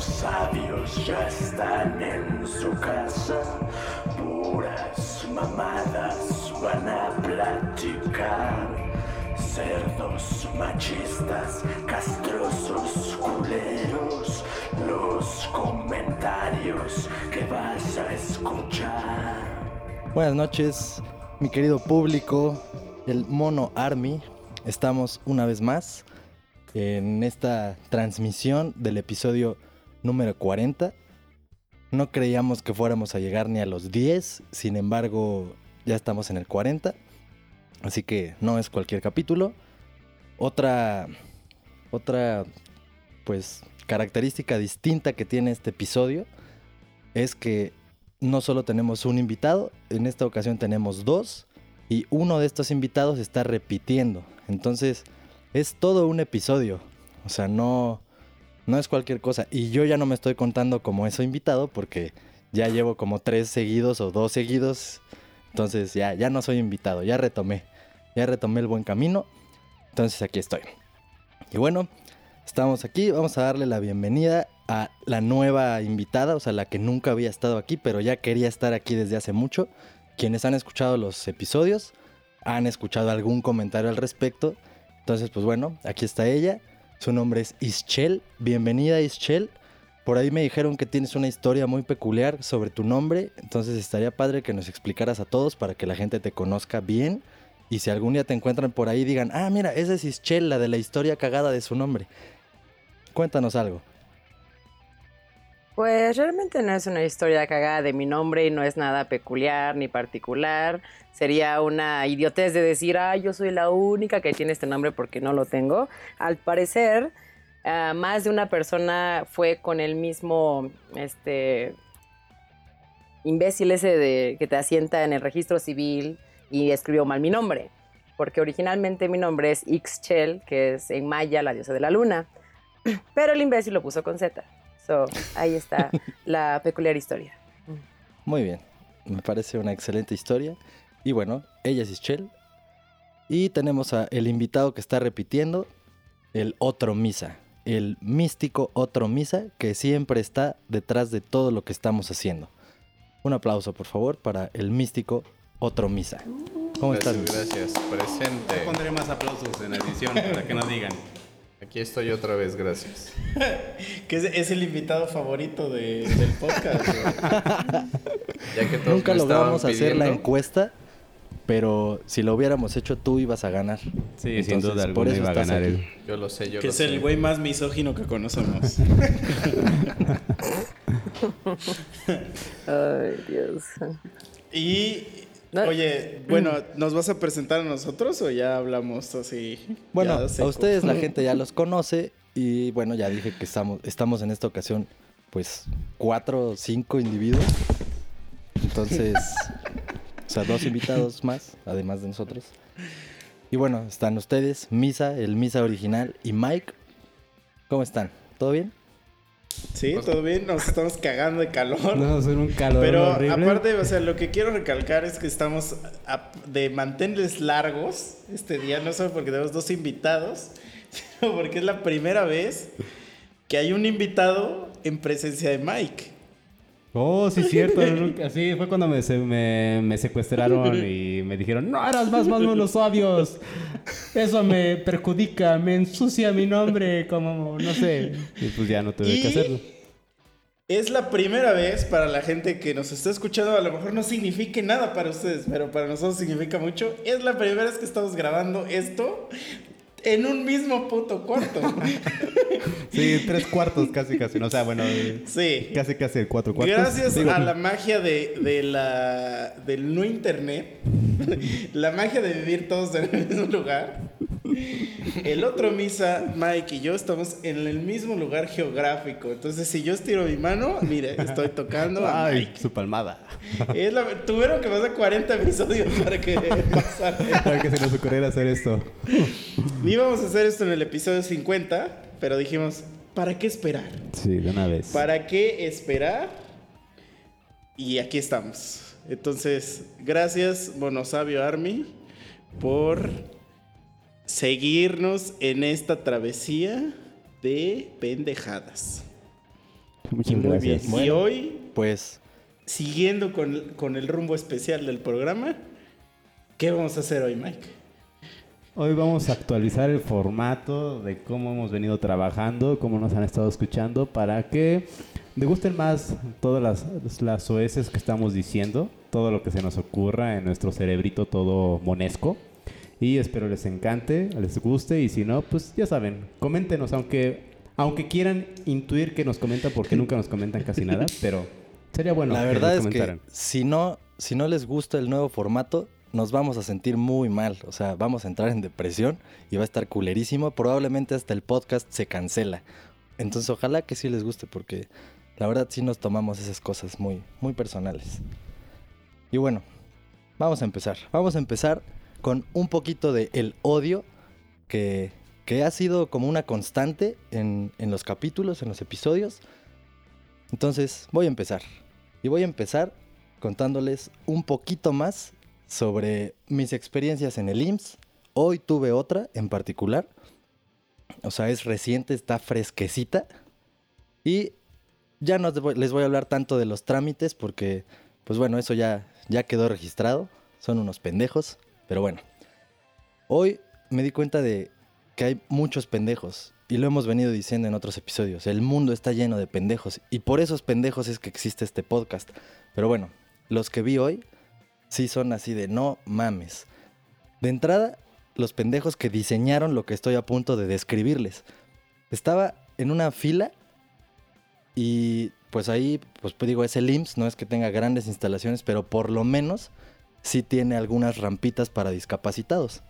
sabios ya están en su casa. Puras mamadas van a platicar. Cerdos machistas, castrosos, culeros. Los comentarios que vas a escuchar. Buenas noches, mi querido público, el Mono Army. Estamos una vez más en esta transmisión del episodio número 40. No creíamos que fuéramos a llegar ni a los 10, sin embargo ya estamos en el 40. Así que no es cualquier capítulo. Otra, otra, pues, característica distinta que tiene este episodio es que no solo tenemos un invitado, en esta ocasión tenemos dos y uno de estos invitados está repitiendo. Entonces, es todo un episodio. O sea, no, no es cualquier cosa. Y yo ya no me estoy contando como eso invitado porque ya llevo como tres seguidos o dos seguidos. Entonces ya, ya no soy invitado, ya retomé. Ya retomé el buen camino. Entonces aquí estoy. Y bueno, estamos aquí. Vamos a darle la bienvenida a la nueva invitada, o sea, la que nunca había estado aquí, pero ya quería estar aquí desde hace mucho. Quienes han escuchado los episodios, han escuchado algún comentario al respecto. Entonces, pues bueno, aquí está ella. Su nombre es Ischel. Bienvenida, Ischel. Por ahí me dijeron que tienes una historia muy peculiar sobre tu nombre. Entonces estaría padre que nos explicaras a todos para que la gente te conozca bien. Y si algún día te encuentran por ahí, digan, ah, mira, esa es Ischel, la de la historia cagada de su nombre. Cuéntanos algo. Pues realmente no es una historia cagada de mi nombre y no es nada peculiar ni particular. Sería una idiotez de decir, ah, yo soy la única que tiene este nombre porque no lo tengo. Al parecer, uh, más de una persona fue con el mismo, este, imbécil ese de que te asienta en el registro civil y escribió mal mi nombre. Porque originalmente mi nombre es Ixchel, que es en maya la diosa de la luna. Pero el imbécil lo puso con Z. So, ahí está la peculiar historia. Muy bien, me parece una excelente historia. Y bueno, ella es Ischel. Y tenemos a el invitado que está repitiendo, el otro misa, el místico otro misa que siempre está detrás de todo lo que estamos haciendo. Un aplauso, por favor, para el místico otro misa. ¿Cómo gracias, estás? Gracias, presente. Yo pondré más aplausos en edición para que no digan. Aquí estoy otra vez, gracias. que es, es, el invitado favorito de, del podcast. ya que todos Nunca logramos hacer la encuesta, pero si lo hubiéramos hecho tú ibas a ganar. Sí, sin Entonces, duda por alguna eso iba a ganar él. Yo lo sé, yo que lo es sé. el güey más misógino que conocemos. Ay, Dios. y. oye, bueno, ¿nos vas a presentar a nosotros o ya hablamos así? Bueno, a ustedes la gente ya los conoce y bueno, ya dije que estamos, estamos en esta ocasión pues cuatro o cinco individuos. Entonces, o sea, dos invitados más, además de nosotros. Y bueno, están ustedes, Misa, el Misa original y Mike. ¿Cómo están? ¿Todo bien? Sí, todo bien, nos estamos cagando de calor. No, son un calor Pero horrible. aparte, o sea, lo que quiero recalcar es que estamos a- de mantenerles largos este día, no solo porque tenemos dos invitados, sino porque es la primera vez que hay un invitado en presencia de Mike. Oh, sí, cierto. nunca- Sí, fue cuando me, se- me, me secuestraron y me dijeron, no eras más más unos sabios. Eso me perjudica, me ensucia mi nombre, como, no sé. Y pues ya no tuve Y- que hacerlo. Es la primera vez para la gente que nos está escuchando, a lo mejor no signifique nada para ustedes, pero para nosotros significa mucho. Es la primera vez que estamos grabando esto en un mismo puto cuarto. Sí, tres cuartos casi, casi. O sea, bueno, eh, Sí. casi, casi cuatro cuartos. Gracias Digo, a la magia de, de la, del no internet, la magia de vivir todos en el mismo lugar, el otro Misa, Mike y yo estamos en el mismo lugar geográfico. Entonces, si yo estiro mi mano, mire, estoy tocando a Ay, Mike. su palmada. Es la- tuvieron que pasar 40 episodios para que pasara. Para que se nos ocurriera hacer esto. Íbamos a hacer esto en el episodio 50, pero dijimos, ¿para qué esperar? Sí, de una vez. ¿Para qué esperar? Y aquí estamos. Entonces, gracias, Monosabio Army, por seguirnos en esta travesía de pendejadas. Muchas Muy gracias. bien. Y hoy, Pues siguiendo con, con el rumbo especial del programa, ¿qué vamos a hacer hoy, Mike? Hoy vamos a actualizar el formato de cómo hemos venido trabajando, cómo nos han estado escuchando, para que degusten más todas las, las OS que estamos diciendo, todo lo que se nos ocurra en nuestro cerebrito todo monesco. Y espero les encante, les guste, y si no, pues ya saben, coméntenos, aunque, aunque quieran intuir que nos comentan, porque nunca nos comentan casi nada, pero sería bueno la que verdad nos es que si no, si no les gusta el nuevo formato, nos vamos a sentir muy mal. O sea, vamos a entrar en depresión y va a estar culerísimo. Probablemente hasta el podcast se cancela. Entonces, ojalá que sí les guste, porque la verdad sí nos tomamos esas cosas muy, muy personales. Y bueno, vamos a empezar. Vamos a empezar con un poquito de el odio que, que ha sido como una constante en, en los capítulos, en los episodios. Entonces, voy a empezar. Y voy a empezar contándoles un poquito más sobre mis experiencias en el IMSS. Hoy tuve otra en particular. O sea, es reciente, está fresquecita. Y ya no les voy- a hablar tanto de los trámites porque, pues bueno, eso ya, ya quedó registrado. Son unos pendejos. Pero bueno, hoy me di cuenta de que hay muchos pendejos. Y lo hemos venido diciendo en otros episodios. El mundo está lleno de pendejos. Y por esos pendejos es que existe este podcast. Pero bueno, los que vi hoy sí son así de no mames. De entrada, los pendejos que diseñaron lo que estoy a punto de describirles. Estaba en una fila y pues ahí, pues digo, es el IMSS, no es que tenga grandes instalaciones, pero por lo menos sí tiene algunas rampitas para discapacitados.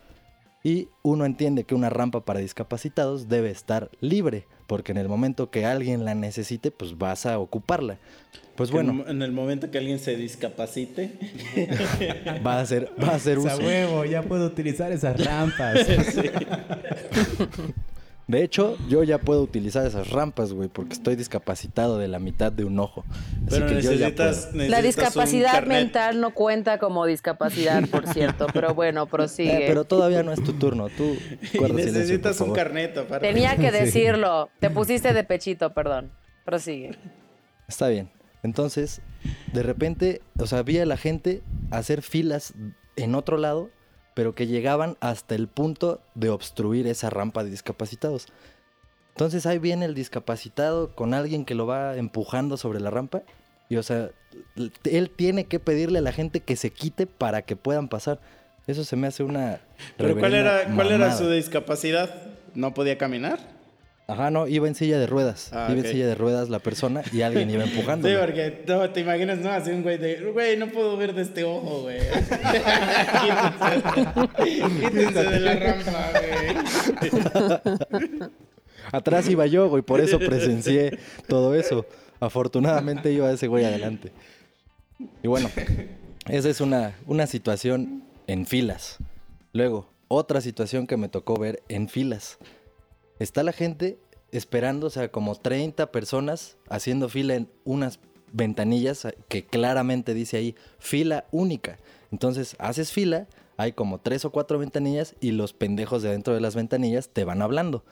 Y uno entiende que una rampa para discapacitados debe estar libre, porque en el momento que alguien la necesite, pues vas a ocuparla. Pues bueno, En, el momento que alguien se discapacite, va a ser, va a ser Esa uso. huevo, ya puedo utilizar esas rampas. De hecho, yo ya puedo utilizar esas rampas, güey, porque estoy discapacitado de la mitad de un ojo. Así pero que yo ya necesitas, puedo. La discapacidad mental no cuenta como discapacidad, por cierto, pero bueno, prosigue. Eh, pero todavía no es tu turno. Tú Y guarda silencio, necesitas un carnet aparte. Tenía que Sí. decirlo. Te pusiste de pechito, perdón. Prosigue. Está bien. Entonces, de repente, o sea, vi a la gente hacer filas en otro lado, pero que llegaban hasta el punto de obstruir esa rampa de discapacitados. Entonces ahí viene el discapacitado con alguien que lo va empujando sobre la rampa. Y o sea, él tiene que pedirle a la gente que se quite para que puedan pasar. Eso se me hace una... Pero ¿cuál era, cuál era su discapacidad? ¿No podía caminar? Ajá, no, iba en silla de ruedas. Ah, iba en silla de ruedas la persona y alguien iba empujando. Sí, porque no, te imaginas, no, así un güey de, güey, no puedo ver de este ojo, güey. Quítense, quítense de la rampa, güey. Atrás iba yo, güey, por eso presencié todo eso. Afortunadamente iba ese güey adelante. Y bueno, esa es una, una situación en filas. Luego, otra situación que me tocó ver en filas. Está la gente esperando, o sea, como 30 personas haciendo fila en unas ventanillas que claramente dice ahí fila única. Entonces, haces fila, hay como tres o cuatro ventanillas y los pendejos de dentro de las ventanillas te van hablando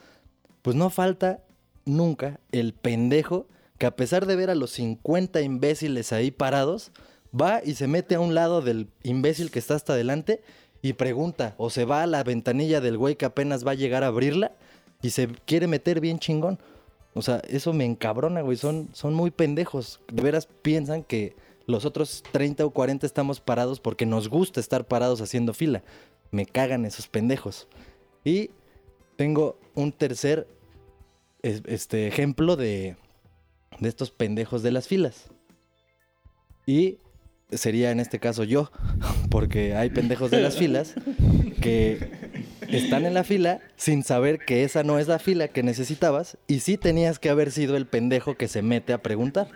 pues no falta nunca el pendejo que a pesar de ver a los 50 imbéciles ahí parados, va y se mete a un lado del imbécil que está hasta adelante y pregunta, o se va a la ventanilla del güey que apenas va a llegar a abrirla y se quiere meter bien chingón. O sea, eso me encabrona, güey. Son, son muy pendejos. De veras piensan que los otros 30 o 40 estamos parados porque nos gusta estar parados haciendo fila. Me cagan esos pendejos. Y tengo un tercer es- este, ejemplo de, de estos pendejos de las filas. Y sería en este caso yo, porque hay pendejos de las filas que están en la fila sin saber que esa no es la fila que necesitabas y sí tenías que haber sido el pendejo que se mete a preguntar.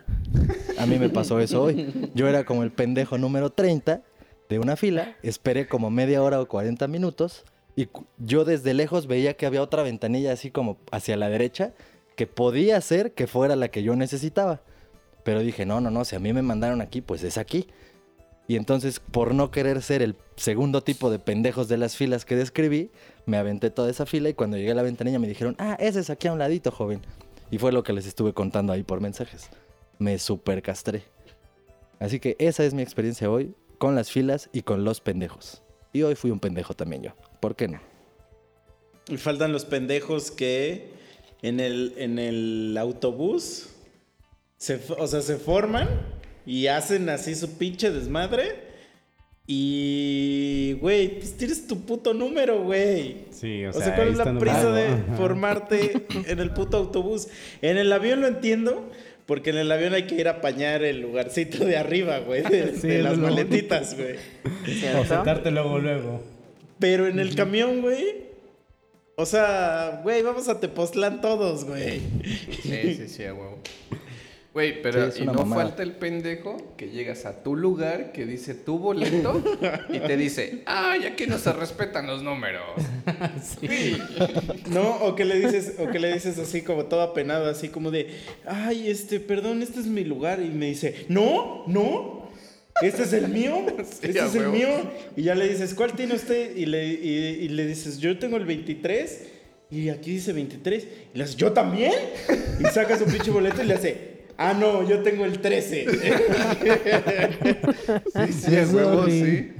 A mí me pasó eso hoy. Yo era como el pendejo número 30 de una fila, esperé como media hora o 40 minutos y yo desde lejos veía que había otra ventanilla así como hacia la derecha que podía ser que fuera la que yo necesitaba. Pero dije, no, no, no, si a mí me mandaron aquí, pues es aquí. Y entonces, por no querer ser el segundo tipo de pendejos de las filas que describí, me aventé toda esa fila y cuando llegué a la ventanilla me dijeron, ah, ese es aquí a un ladito, joven. Y fue lo que les estuve contando ahí por mensajes. me super castré. Así que esa es mi experiencia hoy con las filas y con los pendejos. Y hoy fui un pendejo también yo. ¿Por qué no? Y faltan los pendejos que en el, en el autobús, se, o sea, se forman y hacen así su pinche desmadre. Y, güey, pues tienes tu puto número, güey. Sí, o O sea, sea, ¿cuál es la prisa de Ajá. formarte en el puto autobús? En el avión lo entiendo, porque en el avión hay que ir a apañar el lugarcito de arriba, güey, de, Sí, de es las maletitas, güey. O sentarte luego, luego. Pero en el camión, güey. O sea, güey, vamos a Tepoztlán todos, güey. Sí, sí, sí, a huevo. Güey, pero Sí, y no mamada. falta el pendejo que llegas a tu lugar, que dice tu boleto y te dice, ay, aquí no se respetan los números. No, o que le dices, o que le dices así como todo apenado, así como de, ay, este, perdón, este es mi lugar. Y me dice, no, no, este es el mío, Sí, este a es el mío. Y ya le dices, ¿cuál tiene usted? Y le, y, y le dices, yo tengo el 23. Y aquí dice 23. Y le haces, ¿yo también? Y saca su pinche boleto y le hace, ah, no, yo tengo el 13. Sí, sí, huevo, sí.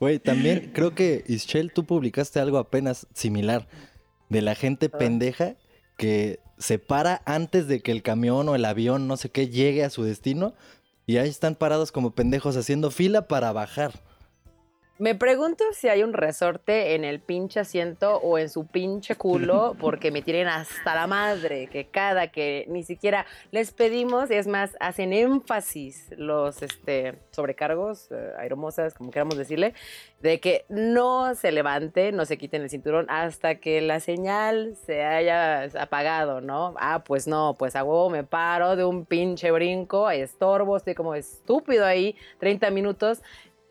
Güey, también creo que, Ischel, tú publicaste algo apenas similar de la gente pendeja que se para antes de que el camión o el avión, no sé qué, llegue a su destino y ahí están parados como pendejos haciendo fila para bajar. Me pregunto si hay un resorte en el pinche asiento o en su pinche culo, porque me tienen hasta la madre, que cada que ni siquiera les pedimos, es más, hacen énfasis los este, sobrecargos, eh, aeromosas, como queramos decirle, de que no se levante, no se quiten el cinturón hasta que la señal se haya apagado, ¿no? Ah, pues no, pues a huevo me paro de un pinche brinco, estorbo, estoy como estúpido ahí, 30 minutos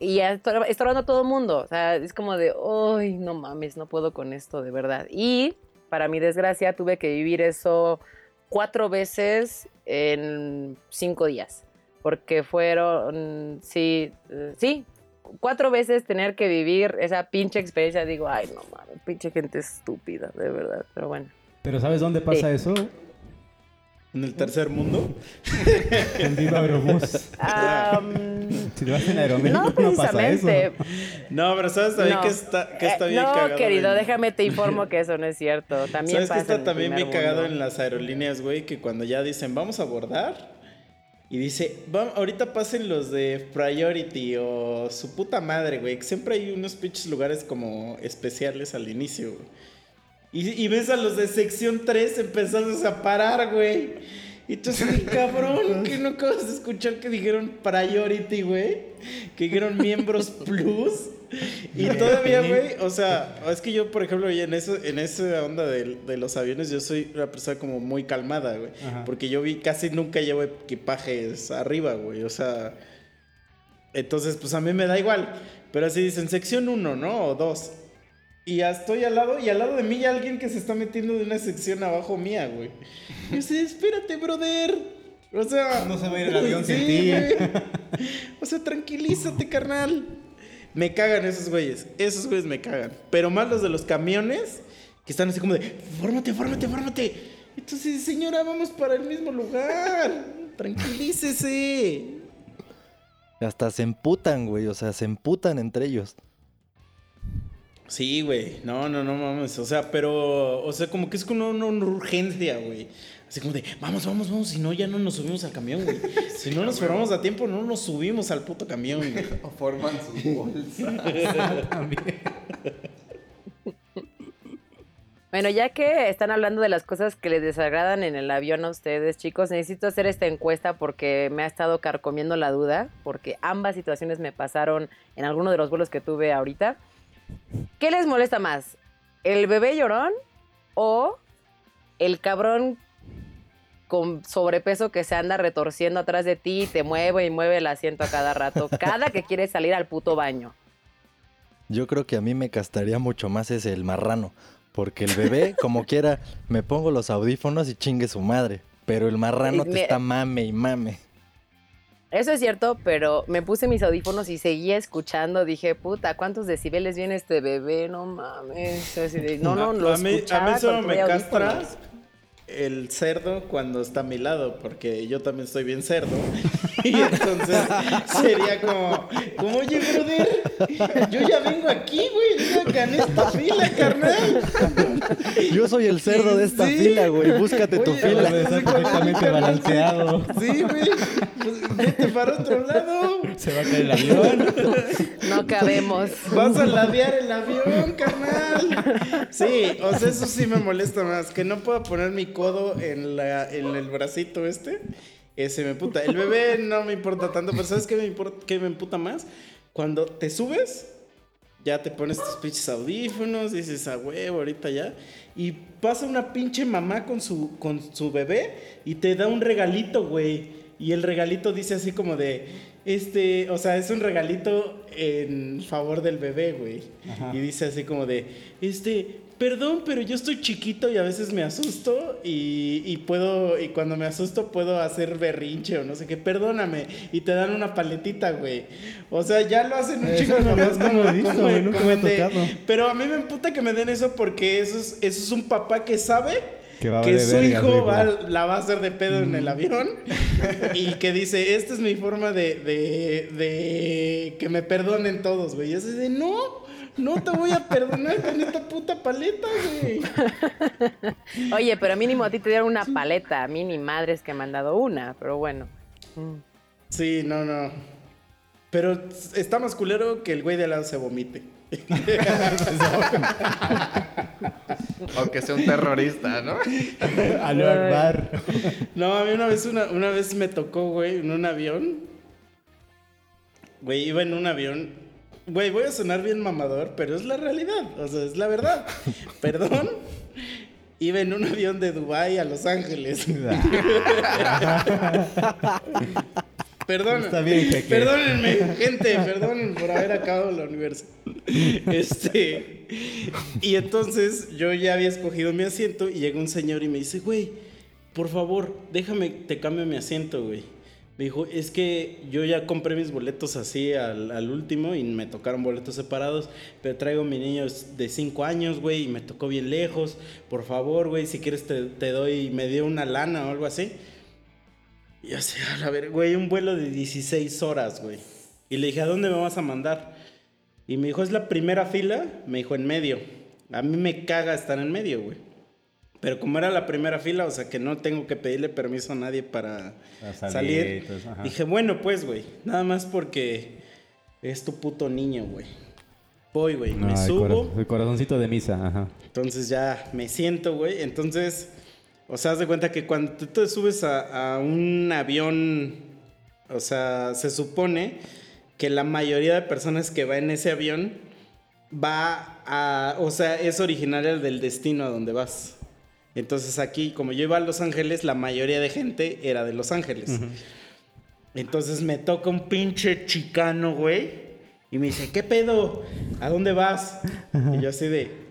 y estor- estorbando a todo el mundo. O sea, es como de, ¡ay, no mames, no puedo con esto, de verdad! Y para mi desgracia, tuve que vivir eso cuatro veces en cinco días. Porque fueron, sí, eh, sí, cuatro veces tener que vivir esa pinche experiencia. Digo, ay, no mames, pinche gente estúpida, de verdad. Pero bueno. Pero ¿sabes dónde pasa Sí. eso? En el tercer mundo. En Viva Aerobús. Am, Si lo vas en Aeroméxico, no no, pasa eso. precisamente. No, pero ¿sabes también No. que está, que está Eh, bien no, cagado? querido, en- déjame te informo que eso no es cierto. También ¿Sabes que está en también bien cagado mundo. en las aerolíneas, güey? Que cuando ya dicen, vamos a abordar. Y dice, "Va- ahorita pasen los de Priority o su puta madre, güey. Que siempre hay unos pinches lugares como especiales al inicio, güey. Y, y ves a los de sección 3 empezando a parar, güey. Y tú así, cabrón, que no acabas de escuchar que dijeron Priority, güey. Que dijeron miembros plus. Y todavía, güey, o sea, es que yo, por ejemplo, en eso, en esa onda de, de los aviones, yo soy una persona como muy calmada, güey. Porque yo vi, casi nunca llevo equipajes arriba, güey. O sea, entonces, pues a mí me da igual. Pero así dicen, sección 1, ¿no? O 2. Y ya estoy al lado, y al lado de mí hay alguien que se está metiendo de una sección abajo mía, güey. Y yo sé, espérate, brother. O sea. No se va a ir el avión sin ti. güey. O sea, tranquilízate, carnal. Me cagan esos güeyes. Esos güeyes me cagan. Pero más los de los camiones, que están así como de, fórmate, fórmate, fórmate. Entonces, señora, vamos para el mismo lugar. Tranquilícese. Hasta se emputan, güey. O sea, se emputan entre ellos. Sí, güey. No, no, no mames. O sea, pero, o sea, como que es como una, una urgencia, güey. Así como de, vamos, vamos, vamos. Si no, ya no nos subimos al camión, güey. Si no nos formamos a tiempo, no nos subimos al puto camión, güey. O forman sus bolsas. Bueno, ya que están hablando de las cosas que les desagradan en el avión a ustedes, chicos, necesito hacer esta encuesta porque me ha estado carcomiendo la duda, porque ambas situaciones me pasaron en alguno de los vuelos que tuve ahorita. ¿Qué les molesta más? ¿El bebé llorón o el cabrón con sobrepeso que se anda retorciendo atrás de ti y te mueve y mueve el asiento a cada rato, cada que quiere salir al puto baño? Yo creo que a mí me castaría mucho más ese el marrano. Porque el bebé, como quiera, me pongo los audífonos y chingue su madre. Pero el marrano te está mame y mame. Eso es cierto, pero me puse mis audífonos y seguía escuchando. Dije, puta, ¿cuántos decibeles viene este bebé? No mames. No, no, A- lo a mí, a mí escuchaba solo me castra el cerdo cuando está a mi lado, porque yo también estoy bien cerdo. Y entonces sería como, como oye, brother, yo ya vengo aquí, güey, yo gané esta fila, carnal. Yo soy el cerdo de esta Sí. fila, güey. Búscate tu fila. Debe estar perfectamente balanceado. Sí, güey, pues vete para otro lado. Se va a caer el avión. No cabemos. Vas a ladear el avión, carnal. Sí, o sea, eso sí me molesta más. Que no pueda poner mi codo en, la, en el bracito este. Ese me puta. El bebé no me importa tanto, pero ¿sabes qué me, importa, qué me emputa más? Cuando te subes, ya te pones tus pinches audífonos, dices a huevo, ahorita ya. Y pasa una pinche mamá con su, con su bebé y te da un regalito, güey. Y el regalito dice así como de, este, o sea, es un regalito en favor del bebé, güey. Y dice así como de, este, perdón, pero yo estoy chiquito y a veces me asusto y, y puedo, y cuando me asusto puedo hacer berrinche o no sé qué, perdóname. Y te dan una paletita, güey. O sea, ya lo hacen un chico no lo he como- visto, güey, nunca me ha tocado. Pero a mí me emputa que me den eso porque eso es, eso es un papá que sabe Que va a que valer su hijo va- la va a hacer de pedo en el avión y que dice, esta es mi forma de, de, de que me perdonen todos, güey. Y es de, no, no te voy a perdonar con esta puta paleta, güey. Oye, pero mínimo a ti te dieron una paleta. A mí ni madres que me han dado una, pero bueno. Sí, no, no. Pero está más culero que el güey de al lado se vomite. O que sea un terrorista, ¿no? Aló Akbar. No, a mí una vez, una, una vez me tocó, güey, en un avión. Güey, iba en un avión. Güey, voy a sonar bien mamador, pero es la realidad. O sea, es la verdad. Perdón. Iba en un avión de Dubai a Los Ángeles. Perdón. Está bien, jeque. Perdónenme, gente, perdónenme por haber acabado la universidad. Este. Y entonces yo ya había escogido mi asiento y llega un señor y me dice, güey, por favor, déjame, te cambio mi asiento, güey. Me dijo, es que yo ya compré mis boletos así al, último y me tocaron boletos separados, pero traigo a mi niño de 5 años, güey, y me tocó bien lejos. Por favor, güey, si quieres te, te doy, me dio una lana o algo así. Y así, a ver, güey, un vuelo de 16 horas, güey. Y le dije, ¿a dónde me vas a mandar? Y me dijo, ¿es la primera fila? Me dijo, en medio. A mí me caga estar en medio, güey. Pero como era la primera fila, o sea que no tengo que pedirle permiso a nadie para salir dije, bueno, pues, güey. Nada más porque es tu puto niño, güey. Voy, güey. me el subo. cora- el corazoncito de misa, ajá. Entonces ya me siento, güey. Entonces, o sea, haz de cuenta que cuando tú te subes a, a un avión, o sea, se supone que la mayoría de personas que va en ese avión va a, o sea, es originaria del destino a donde vas. Entonces aquí, como yo iba a Los Ángeles, la mayoría de gente era de Los Ángeles. Entonces me toca un pinche chicano, güey. Y me dice, ¿qué pedo? ¿A dónde vas? Y yo así de,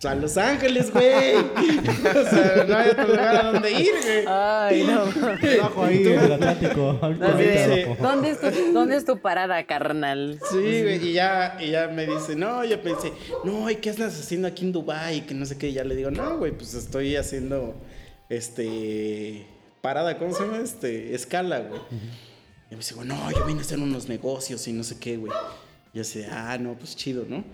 "Pues, a Los Ángeles, güey. o sea, no hay otro lugar a donde ir, güey. Ay, no. Abajo ahí en el Atlántico. ¿Dónde, es tu, ¿Dónde es tu parada, carnal? Sí, güey, y ya, y ya me dice, no, yo pensé, no, ¿y qué andas haciendo aquí en Dubai? Que no sé qué, y ya le digo, no, güey, pues estoy haciendo, este, parada, ¿cómo se llama? Este, escala, güey. Y me dice, güey, no, yo vine a hacer unos negocios y no sé qué, güey. Y yo así, ah, no, pues chido, ¿no?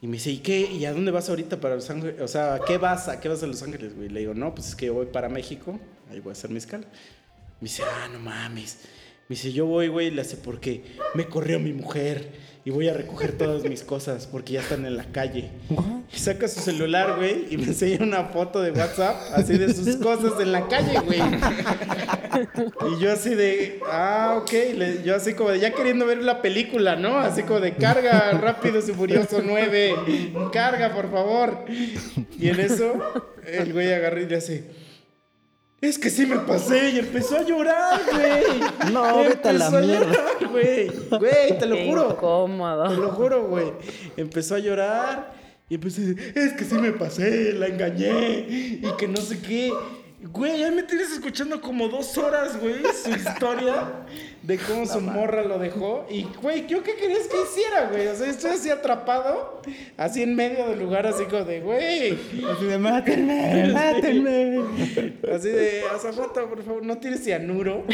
Y me dice, ¿y qué? ¿Y a dónde vas ahorita para Los Ángeles? O sea, ¿a qué vas? ¿A qué vas a Los Ángeles, güey? Le digo, no, pues es que voy para México, ahí voy a hacer mi escala. Me dice, ah, no mames. Me dice, yo voy, güey, le hace porque me corrió mi mujer y voy a recoger todas mis cosas porque ya están en la calle. Y saca su celular, güey, y me enseña una foto de WhatsApp así de sus cosas en la calle, güey. Y yo así de, ah, ok, le- yo así como de ya queriendo ver la película, ¿no? Así como de carga, Rápidos y Furioso 9, carga, por favor. Y en eso, el güey agarra y le hace... Es que sí me pasé y empezó a llorar, güey. No, vete a la Empezó mierda. llorar, güey. Güey, te lo Qué juro. incómodo. Te lo juro, güey. Empezó a llorar y empecé, es que sí me pasé, la engañé y que no sé qué. Güey, ya me tienes escuchando como dos horas, güey, su historia de cómo su morra lo dejó. Y, güey, ¿yo qué querías que hiciera, güey? O sea, estoy así atrapado, así en medio del lugar, así como de, güey. Así de, mátenme, mátenme. Así de, azafata, por favor, no tires cianuro.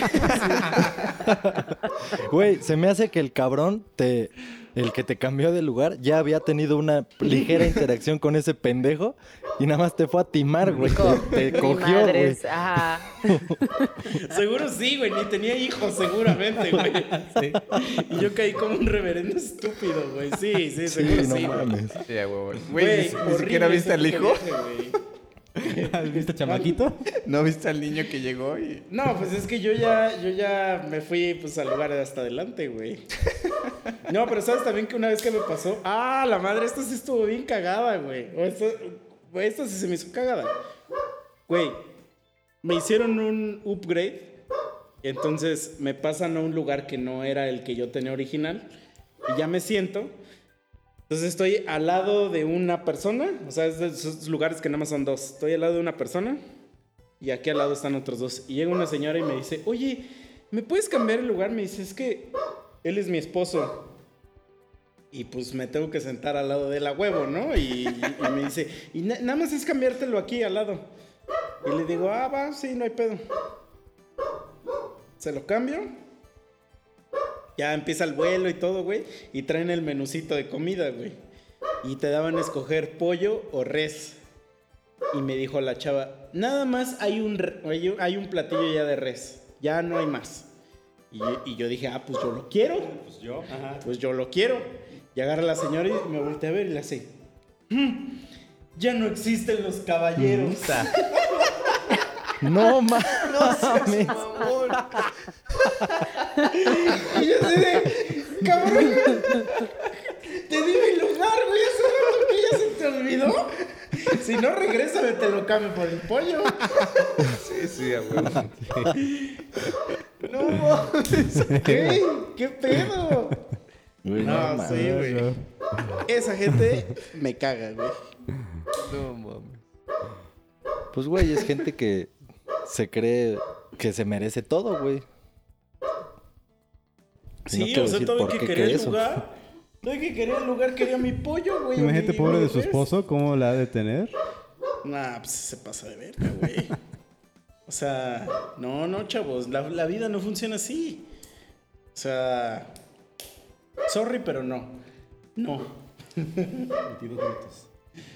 Güey, se me hace que el cabrón te. El que te cambió de lugar ya había tenido una ligera interacción con ese pendejo y nada más te fue a timar, güey. Co- Te, cogió, güey. Ajá. Seguro sí, güey, ni tenía hijos, seguramente, güey. Y yo caí como un reverendo estúpido, güey. Sí, sí, Sí, seguro no sí. güey. mames. Sí, huevo. Güey, ni, siquiera viste al hijo. viaje, güey. ¿Has visto chamaquito? ¿No viste al niño que llegó y No, pues es que yo ya, yo ya me fui pues al lugar de hasta adelante, güey. No, pero sabes también que una vez que me pasó, ah, la madre, esta sí estuvo bien cagada, güey. O esto, güey, esta sí se me hizo cagada. Güey, me hicieron un upgrade, entonces me pasan a un lugar que no era el que yo tenía original y ya me siento. Entonces estoy al lado de una persona, o sea, es de esos lugares que nada más son dos. Estoy al lado de una persona y aquí al lado están otros dos. Y llega una señora y me dice, oye, ¿me puedes cambiar el lugar? Me dice, es que él es mi esposo. Y pues me tengo que sentar al lado de la huevo, ¿no? Y, y me dice, y na- nada más es cambiártelo aquí al lado. Y le digo, ah, va, sí, no hay pedo. Se lo cambio. Ya empieza el vuelo y todo, güey. Y traen el menucito de comida, güey. Y te daban a escoger pollo o res. Y me dijo la chava, nada más hay un, hay un, hay un platillo ya de res. Ya no hay más. Y, yo- y yo dije, ah, pues yo lo quiero. Pues yo. Pues yo lo quiero. Y agarra la señora y me volteé a ver y le hace, "Mm, ya no existen los caballeros. No mames. Y yo así de, cabrón, te di mi lugar, güey, hace rato que ya se te olvidó. Si no, regrésame, te lo cambio por el pollo. Sí, sí, a huevo. No ¿qué? ¿Qué pedo? Güey, No, mames. sí, güey. Esa gente me caga, güey. No mames. Pues, güey, es gente que se cree que se merece todo, güey. No Sí, quiero o sea, decir todo el por que quería el lugar. Todo el que quería el lugar quería mi pollo, güey. Imagínate pobre de su esposo, ¿cómo la ha de tener? Nah, pues se pasa de verga, güey. O sea, no, no, chavos, la, la vida no funciona así. O sea, sorry, pero no. No.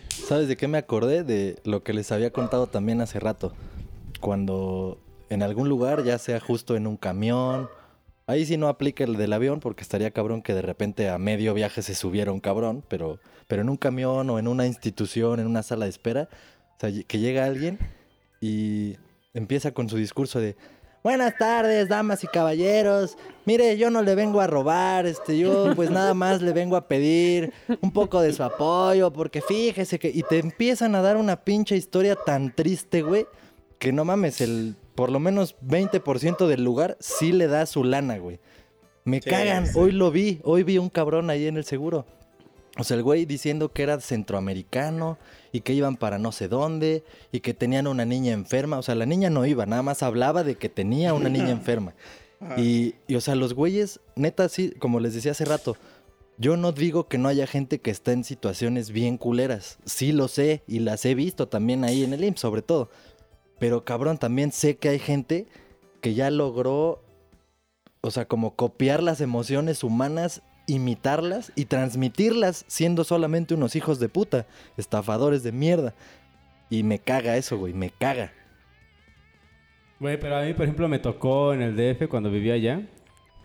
¿Sabes de qué me acordé? De lo que les había contado también hace rato. Cuando en algún lugar, ya sea justo en un camión, ahí sí no aplica el del avión porque estaría cabrón que de repente a medio viaje se subiera un cabrón, pero, pero en un camión o en una institución, en una sala de espera, o sea, que llega alguien y empieza con su discurso de... Buenas tardes, damas y caballeros. Mire, yo no le vengo a robar, este, yo pues nada más le vengo a pedir un poco de su apoyo, porque fíjese que... Y te empiezan a dar una pinche historia tan triste, güey, que no mames, el por lo menos 20% del lugar sí le da su lana, güey. Me Sí, cagan, sí. hoy lo vi, hoy vi un cabrón ahí en el seguro. O sea, el güey diciendo que era centroamericano y que iban para no sé dónde y que tenían una niña enferma. O sea, la niña no iba, nada más hablaba de que tenía una niña enferma. Y, y, o sea, los güeyes, neta, sí, como les decía hace rato, yo no digo que no haya gente que está en situaciones bien culeras. Sí lo sé y las he visto también ahí en el IMSS, sobre todo. Pero cabrón, también sé que hay gente que ya logró, o sea, como copiar las emociones humanas, imitarlas y transmitirlas siendo solamente unos hijos de puta, estafadores de mierda. Y me caga eso, güey, me caga. Güey, pero a mí, por ejemplo, me tocó en el DF cuando vivía allá.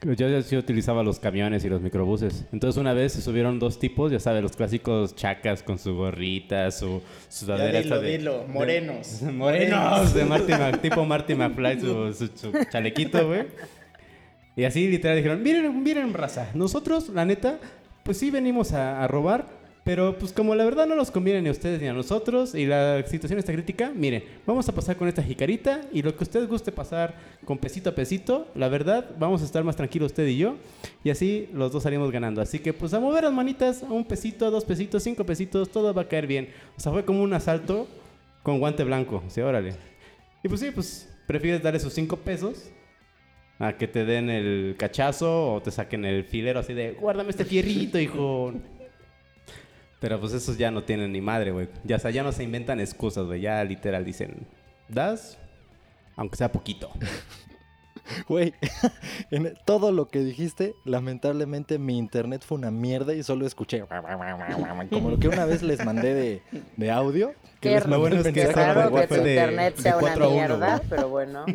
Yo, yo sí utilizaba los camiones y los microbuses. Entonces una vez se subieron dos tipos, ya sabes, los clásicos chacas con su gorrita, su sudadera Ya dilo, de- dilo, de- morenos. morenos de Marty Mc- tipo Marty McFly, su, su- su chalequito, güey. Y así literal dijeron, miren, miren, raza, nosotros, la neta, pues sí venimos a, a robar, pero pues como la verdad no nos conviene ni a ustedes ni a nosotros y la situación está crítica, miren, vamos a pasar con esta jicarita y lo que ustedes guste pasar con pesito a pesito, la verdad, vamos a estar más tranquilos usted y yo y así los dos salimos ganando. Así que pues a mover las manitas, un pesito, dos pesitos, cinco pesitos, todo va a caer bien. O sea, fue como un asalto con guante blanco, sí, órale. Y pues sí, pues prefieres darle sus cinco pesos a que te den el cachazo o te saquen el filero así de, guárdame este fierrito, hijo. Pero pues esos ya no tienen ni madre, güey. Ya, o sea, ya no se inventan excusas, güey. Ya literal dicen, das, aunque sea poquito. Güey, en todo lo que dijiste, lamentablemente mi internet fue una mierda y solo escuché como lo que una vez les mandé de, de audio. Que Qué les mandé el que que tu de- internet de sea una 4 a 1, mierda, pero bueno.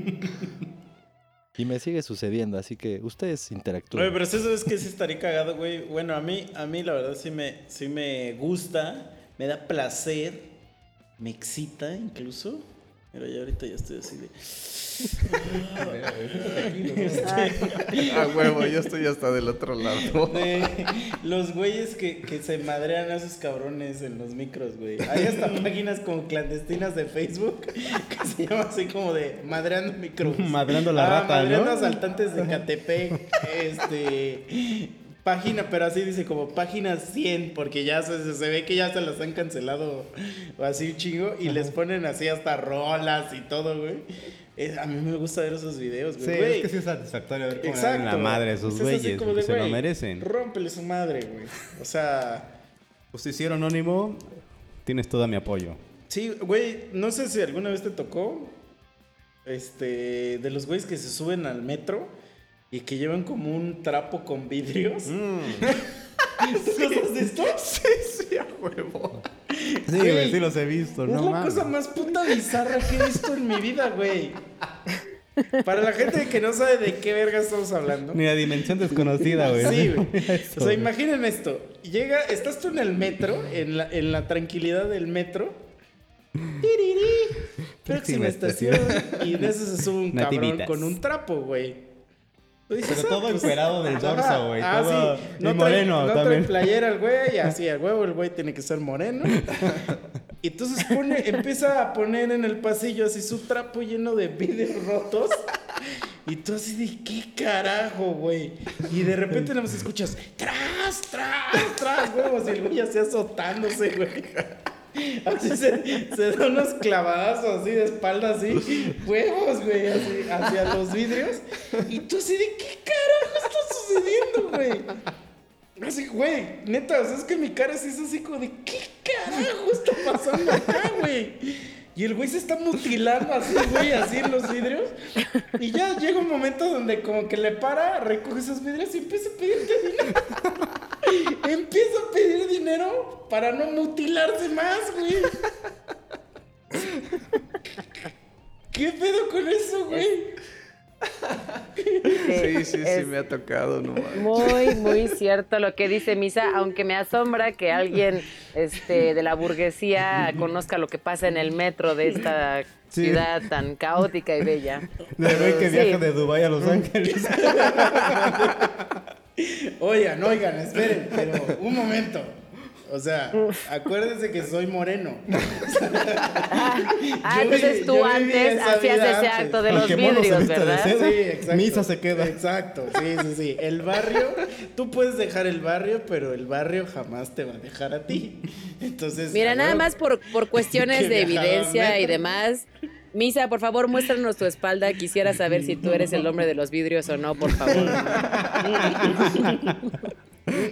Y me sigue sucediendo, así que ustedes Oye, interactúen. pero eso es que sí estaría cagado, güey. Bueno, a mí, a mí la verdad sí me, sí me gusta, me da placer, me excita incluso. Mira, ya ahorita ya estoy así de... A huevo, yo estoy hasta del otro lado. de los güeyes que, que se madrean a esos cabrones en los micros, güey. Hay hasta páginas como clandestinas de Facebook que se llama así como de madreando micros. Madreando la Ah, rata, madreando ¿no? asaltantes de Catepec. este. Página, pero así dice como página 100, porque ya se, se ve que ya se las han cancelado o así un chingo y les ponen así hasta rolas y todo, güey. A mí me gusta ver esos videos, Sí, güey. Güey, es que sí es satisfactorio ver cómo Exacto. la madre esos Es güeyes, como porque de, se lo merecen. Rómpele su madre, güey. O sea, Pues hicieron anónimo, tienes todo mi apoyo. sí, güey, no sé si alguna vez te tocó este de los güeyes que se suben al metro y que llevan como un trapo con vidrios. ¿Tú los has visto? Sí, sí, a huevo. Sí, Güey, sí los he visto, Es no la mames. cosa más puta bizarra que he visto en mi vida, güey. Para la gente que no sabe de qué verga estamos hablando. Ni la dimensión desconocida, güey. Sí, güey. O sea, imaginen esto. Llega, estás tú en el metro, en la, en la tranquilidad del metro. Próxima estación. Y en eso se sube un cabrón con un trapo, güey. Dices, Pero todo pues, encuerado del dorso, güey. Ah, todo... sí. Y No trae, moreno no también. trae playera el güey, así a huevo el güey tiene que ser moreno. Y entonces pone, empieza a poner en el pasillo así su trapo lleno de vidrios rotos. Y tú así de, ¿qué carajo, güey? Y de repente nos escuchas, tras, tras, tras, huevos. Y el güey así azotándose, güey. Así se, se da unos clavadazos así de espalda, así, huevos, güey, así, hacia los vidrios. Y tú así de, ¿qué carajo está sucediendo, güey? Así, güey, neta, es que mi cara sí es así como de, ¿qué carajo está pasando acá, güey? Y el güey se está mutilando así, güey, así en los vidrios. Y ya llega un momento donde como que le para, recoge esos vidrios y empieza a pedirte dinero. Empieza a pedir dinero para no mutilarse más, güey. ¿Qué pedo con eso, güey? Sí, sí, sí, Es me ha tocado, no. Muy, muy cierto lo que dice Misa, aunque me asombra que alguien este, de la burguesía conozca lo que pasa en el metro de esta Sí. ciudad tan caótica y bella. De güey que Sí. viaja de Dubái a Los Ángeles. Oigan, oigan, esperen, pero un momento. O sea, acuérdense que soy moreno. Ah, entonces tú antes hacías ese acto de los vidrios, ¿verdad? Sí, exacto. Misa se queda. Exacto, sí, sí, sí. El barrio, tú puedes dejar el barrio, pero el barrio jamás te va a dejar a ti. Entonces. Mira, nada más por, por cuestiones de evidencia y demás. Misa, por favor, muéstranos tu espalda. Quisiera saber si tú eres el hombre de los vidrios o no, por favor.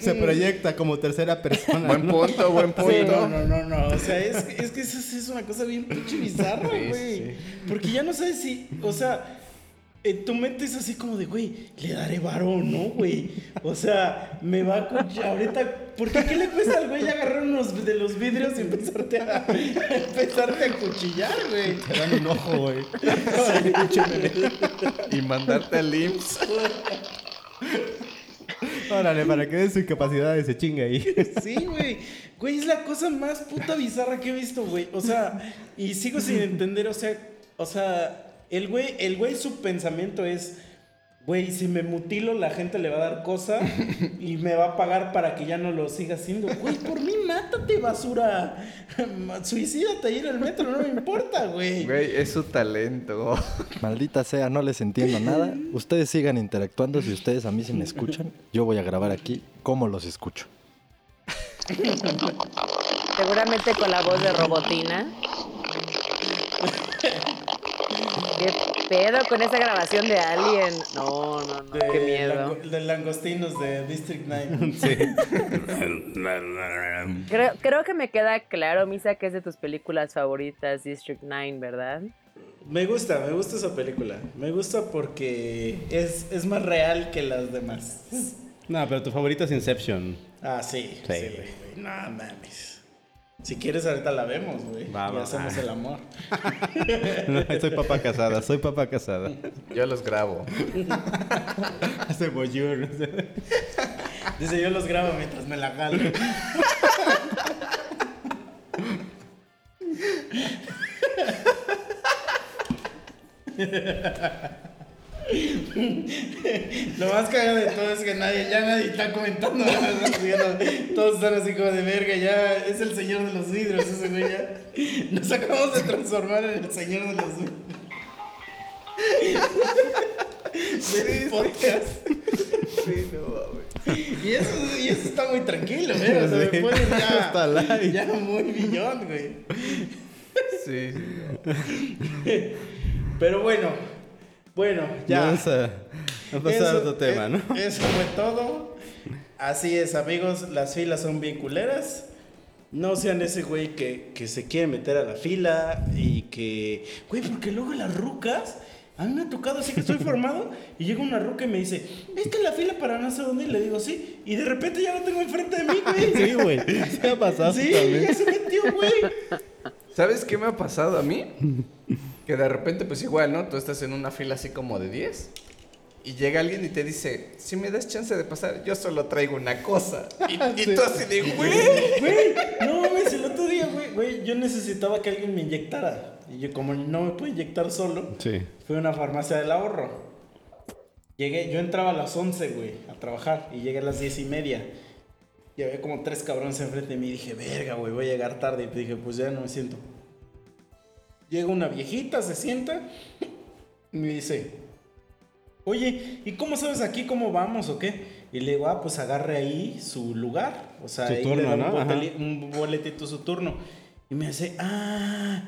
Se proyecta como tercera persona. Buen punto, buen Sí, punto. no, no, no, no. O sea, es, es que eso es una cosa bien pinche bizarra, Sí, güey. sí. Porque ya no sabes si, o sea, en tu mente es así como de, güey, le daré varo o no, güey. O sea, me va a cuchillar ahorita. ¿Por qué, qué le cuesta al güey agarrar unos de los vidrios y empezarte a, empezarte a cuchillar, güey? Te dan un ojo, güey. Y mandarte al IMSS. Órale, para que dé su incapacidad y se chingue ahí. Sí, güey. Güey, es la cosa más puta bizarra que he visto, güey. O sea, y sigo sin entender, o sea, o sea, el güey, el güey su pensamiento es, güey, si me mutilo la gente le va a dar cosa y me va a pagar para que ya no lo siga haciendo. Güey, por mí mátate, basura. Suicídate ahí en el metro, no me importa, güey. Güey, es su talento. Maldita sea, no les entiendo nada. Ustedes sigan interactuando. Si ustedes a mí sí me escuchan, yo voy a grabar aquí cómo los escucho. Seguramente con la voz de Robotina. ¿Qué, pedo con esa grabación de Alien? No, no, no, De qué miedo. lango- de langostinos de District 9. Sí. Creo, creo que me queda claro, Misa, que es de tus películas favoritas, District 9, ¿verdad? Me gusta, me gusta esa película. Me gusta porque es, es más real que las demás. No, pero tu favorita es Inception. Ah, sí. Sí. Sí. No mames. Si quieres, ahorita la vemos, güey. Va, y va, hacemos va. el amor. No, soy papá casada, soy papá casada. Yo los grabo. Hace voyeur. Dice, yo los grabo mientras me la jalo. Lo más cagado de todo es que nadie, ya nadie está comentando nada. Todos están así como de verga, ya es el señor de los vidrios ese güey ya. Nos acabamos de transformar en el señor de los vidrios. Del podcast. Y eso, y eso está muy tranquilo, ¿eh? O sea, me Sí. ponen ya, ya muy billón, güey. Sí, Pero bueno, bueno, ya. Vamos a, a pasar a otro tema, ¿no? Eso fue todo. Así es, amigos, las filas son bien culeras. No sean ese güey que, que se quiere meter a la fila y que... Güey, porque luego las rucas... A mí me ha tocado así que estoy formado y llega una ruca y me dice, ¿viste la fila para no sé dónde? Y le digo, sí. Y de repente ya lo tengo enfrente de mí, güey. Sí, güey. Se ha pasado Sí, también. ya se metió, güey. ¿Sabes qué me ha pasado a mí? Que de repente, pues igual, ¿no? Tú estás en una fila así como de 10 y llega alguien y te dice, si me das chance de pasar, yo solo traigo una cosa. Y, y tú así de, güey. Güey, no mames, el otro día, güey, güey, yo necesitaba que alguien me inyectara. Y yo, como no me puedo inyectar solo, Sí. fui a una farmacia del ahorro. Llegué, yo entraba a las 11, güey, a trabajar y llegué a las 10 y media. Y había como tres cabrones enfrente de mí y dije, verga, güey, voy a llegar tarde. Y dije, pues ya no me siento. Llega una viejita, se sienta y me dice, oye, ¿y cómo sabes aquí cómo vamos o qué? Y le digo, ah, pues agarre ahí su lugar. O sea, Su ahí turno, le da un, un boletito su turno. Y me hace, ah.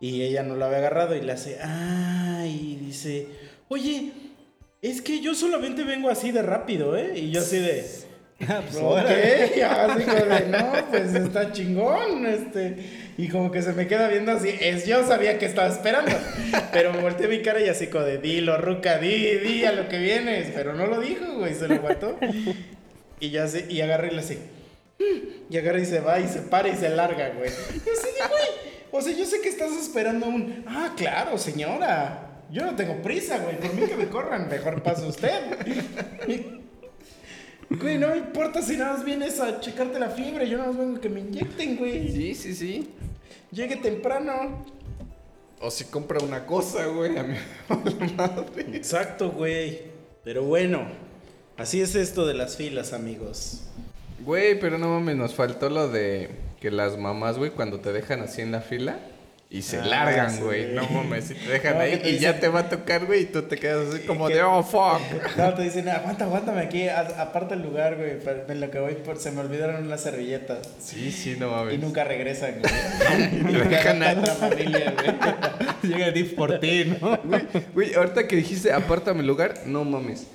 Y ella no lo había agarrado y le hace, ah. Y dice, oye, es que yo solamente vengo así de rápido, ¿eh? Y yo así de... Ok, así como de, no, pues está chingón, este, y como que se me queda viendo así, es, yo sabía que estaba esperando, pero me volteé mi cara y así como de, dilo, ruca, di, di a lo que vienes, pero no lo dijo, güey, se lo guardó, y ya así, y agarra y le hace, "Mm", y agarra y se va y se para y se larga, güey, y así de, güey, o sea, yo sé que estás esperando un, ah, claro, señora, yo no tengo prisa, güey, por mí que me corran, mejor pasa usted. Güey, no me importa si nada más vienes a checarte la fiebre. Yo nada más vengo a que me inyecten, güey. Sí, sí, sí. Llegue temprano. O si compra una cosa, güey. A mí me madre. Exacto, güey. Pero bueno, así es esto de las filas, amigos. Güey, pero no mames, nos faltó lo de que las mamás, güey, cuando te dejan así en la fila y se Ah, largan, sí. güey. No mames, y te dejan No, ahí te y ya te va a tocar, güey, y tú te quedas así como de, oh, fuck. No, te dicen, aguanta, aguántame aquí, a- aparta el lugar, güey. En lo que voy, por, se me olvidaron las servilletas. Sí, sí, no mames. Y nunca regresan, güey. y Te dejan ahí. la familia, güey. Llega el DIF por ti, ¿no? Güey, güey, ahorita que dijiste apártame el lugar, no mames.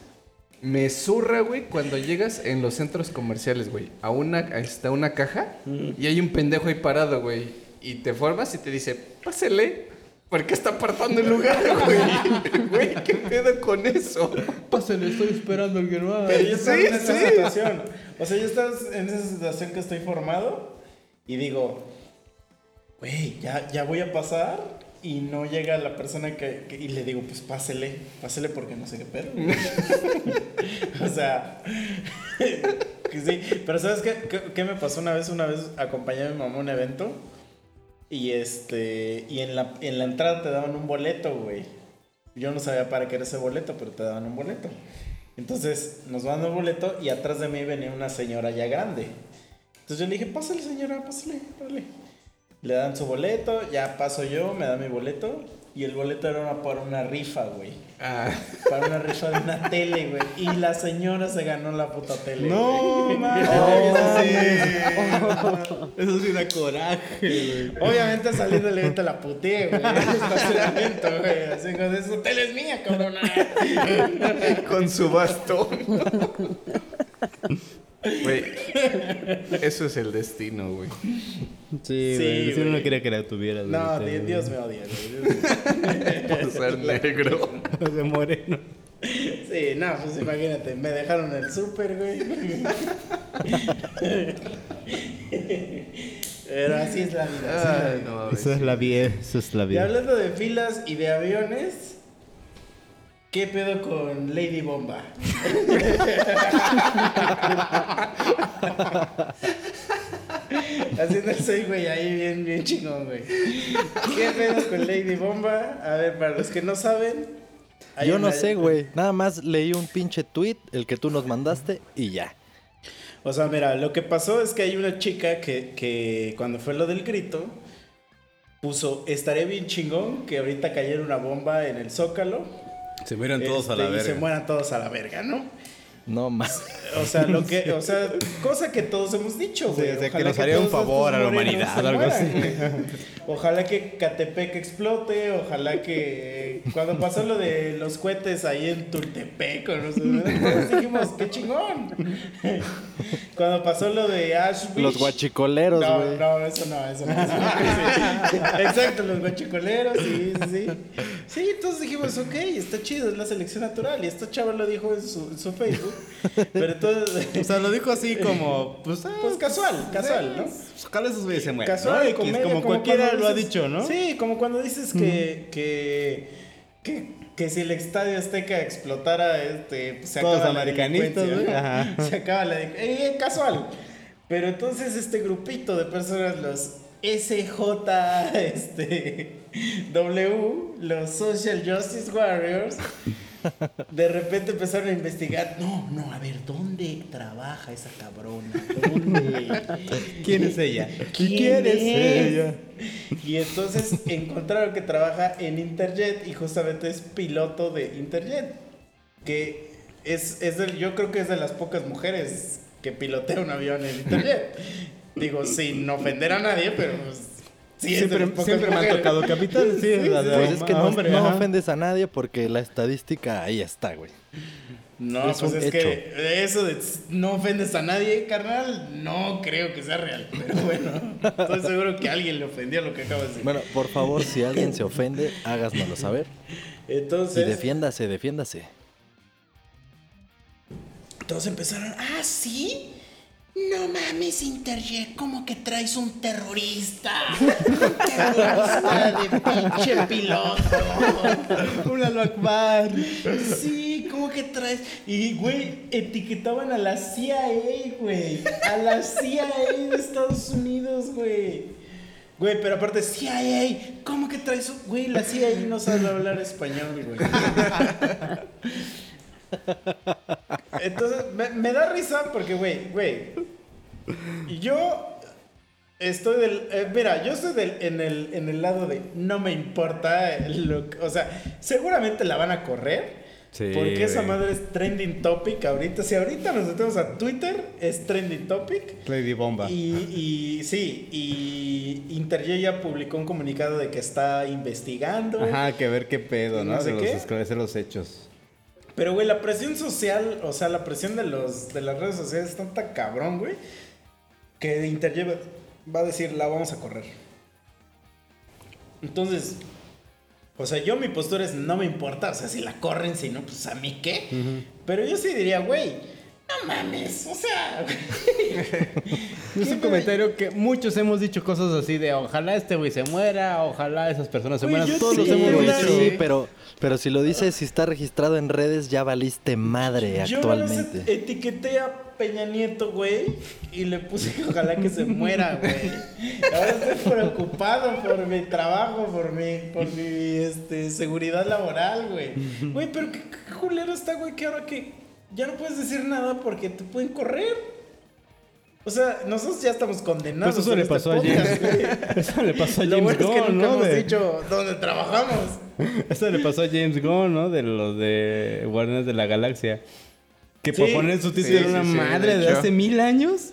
Me zurra, güey, cuando llegas en los centros comerciales, güey, a una, está una caja y hay un pendejo ahí parado, güey. Y te formas y te dice, pásele, porque está apartando el lugar, güey. Güey, ¿qué pedo con eso? Pásale, estoy esperando el que no haga. Pero yo estaba Sí, en esa sí. situación. O sea, yo estaba en esa situación que estoy formado y digo, güey, ya, ya voy a pasar y no llega la persona que, que- Y le digo, pues pásele, pásele porque no sé qué pedo. o sea, que sí. Pero ¿sabes qué, qué, qué me pasó una vez? Una vez acompañé a mi mamá a un evento y este y en la, en la entrada te daban un boleto, güey. Yo no sabía para qué era ese boleto, pero te daban un boleto. Entonces nos van el boleto y atrás de mí venía una señora ya grande. Entonces yo le dije, pásale señora, pásale, pásale. Le dan su boleto, ya paso yo, me da mi boleto y el boleto era para una rifa, güey. Ah, Para una rifa de una tele, güey. Y la señora se ganó la puta tele. No, mames. Eso sí da coraje, güey. Obviamente saliendo del evento la puteé, güey. El estacionamiento, güey. Así con esa tele es mía, cabrona. con su bastón. Güey, eso es el destino, güey. Sí, Sí, güey. No quería que la tuvieras. No, güey. Dios me odia, güey. Por ser negro. De moreno. Sí, no, pues imagínate, me dejaron el súper, güey. Pero así es la vida. Ay, no. Eso es la vida. Eso es la Y vida. hablando de filas y de aviones, ¿qué pedo con Lady Bomba? Haciendo el soy, güey, ahí bien, bien chingón, güey. ¿Qué pedo con Lady Bomba? A ver, para los que no saben. Yo no sé, güey. Nada más leí un pinche tweet, el que tú nos mandaste, y ya. O sea, mira, lo que pasó es que hay una chica que, que cuando fue lo del grito, puso, estaré bien chingón que ahorita cayera una bomba en el Zócalo. Se miran todos a la este, Y se verga. mueran todos a la verga, ¿no? No más. O sea, lo que, o sea, cosa que todos hemos dicho, güey. o sea, que Ojalá nos haría un favor a la humanidad, se algo así. Ojalá que Catepec explote, ojalá que cuando pasó lo de los cohetes ahí en Tultepec, o no sé, todos dijimos, qué chingón. Cuando pasó lo de Ashby. Los guachicoleros, No, güey. no, eso no, eso no. eso no, sí. Exacto, los guachicoleros, sí, sí, sí. Sí, entonces dijimos, ok, está chido, es la selección natural. Y esta chava lo dijo en su, en su Facebook. Pero entonces, O sea, lo dijo así como, pues, pues casual, casual, ¿no? pues, Ojalá esos güeyes se. Casual, comedia, como cualquiera lo ha dicho, ¿no? Sí, como cuando dices que, que, que, que si el Estadio Azteca explotara, este, pues, se Todos acaba la americanistas, güey, ¿no? ajá. Se acaba la delincuencia. Eh, casual. Pero entonces este grupito de personas, los SJ, este, W, los Social Justice Warriors, de repente empezaron a investigar. No, no, a ver, ¿dónde trabaja esa cabrona? ¿Dónde? ¿Quién es ella? ¿Quién, es ella? Y entonces encontraron que trabaja en Interjet y justamente es piloto de Interjet. Que es, es del- yo creo que es de las pocas mujeres que pilotea un avión en Interjet. Digo, sin ofender a nadie, pero pues, sí siempre siempre me han mujeres. tocado capitán, sí. Pues es que no, hombre, no ajá. ofendes a nadie porque la estadística ahí está, güey. No, Es pues un es hecho. que eso de no ofendes a nadie, carnal, no creo que sea real. Pero bueno, estoy seguro que a alguien le ofendió lo que acabo de decir. Bueno, por favor, si alguien se ofende, hágasmelo saber. Y Entonces, defiéndase, defiéndase. Todos empezaron, ah, sí. No mames, Interjet, ¿cómo que traes un terrorista? Un terrorista de pinche piloto. Un Allahu Akbar. Sí, ¿cómo que traes? Y, güey, etiquetaban a la CIA, güey. A la CIA de Estados Unidos, güey. Güey, pero aparte, CIA, ¿cómo que traes un... Güey, la CIA no sabe hablar español, güey. Entonces, me, me da risa porque, güey, güey. Yo estoy del. eh, mira, yo estoy del, en, el, en el lado de no me importa. Lo, o sea, seguramente la van a correr. Sí, porque esa madre es trending topic ahorita. Si ahorita nos metemos a Twitter, es trending topic. Lady Bomba. Y, y sí, y Interjet ya publicó un comunicado de que está investigando. Ajá, que ver qué pedo, ¿no? No sé de los, qué. esclarecer los hechos. Pero, güey, la presión social, o sea, la presión de, los, de las redes sociales es tanta cabrón, güey, que Interjet va a decir, la vamos a correr. Entonces, o sea, yo mi postura es, no me importa, o sea, si la corren, si no, pues a mí qué. Pero yo sí diría, güey, no mames, o sea... Es un comentario que muchos hemos dicho cosas así de ojalá este güey se muera, ojalá esas personas se mueran. yo Todos los sí, hemos güey, dicho. Sí, pero, pero si lo dices, si está registrado en redes, ya valiste madre Yo actualmente. et- etiqueté a Peña Nieto, güey, y le puse que ojalá que se muera, güey. Ahora estoy preocupado por mi trabajo, por mi, por mi este, seguridad laboral, güey. Güey, pero qué, qué culero está, güey, que ahora que ya no puedes decir nada porque te pueden correr. O sea, nosotros ya estamos condenados. Pues eso le este pasó a James. Eso le pasó a Lo James bueno es que Gunn, nunca ¿no? hemos De- dicho dónde trabajamos. Eso le pasó a James Gunn, ¿no? De los de Guardianes de la Galaxia. Que por poner su título Sí, era una sí, sí, madre de de, hace mil años.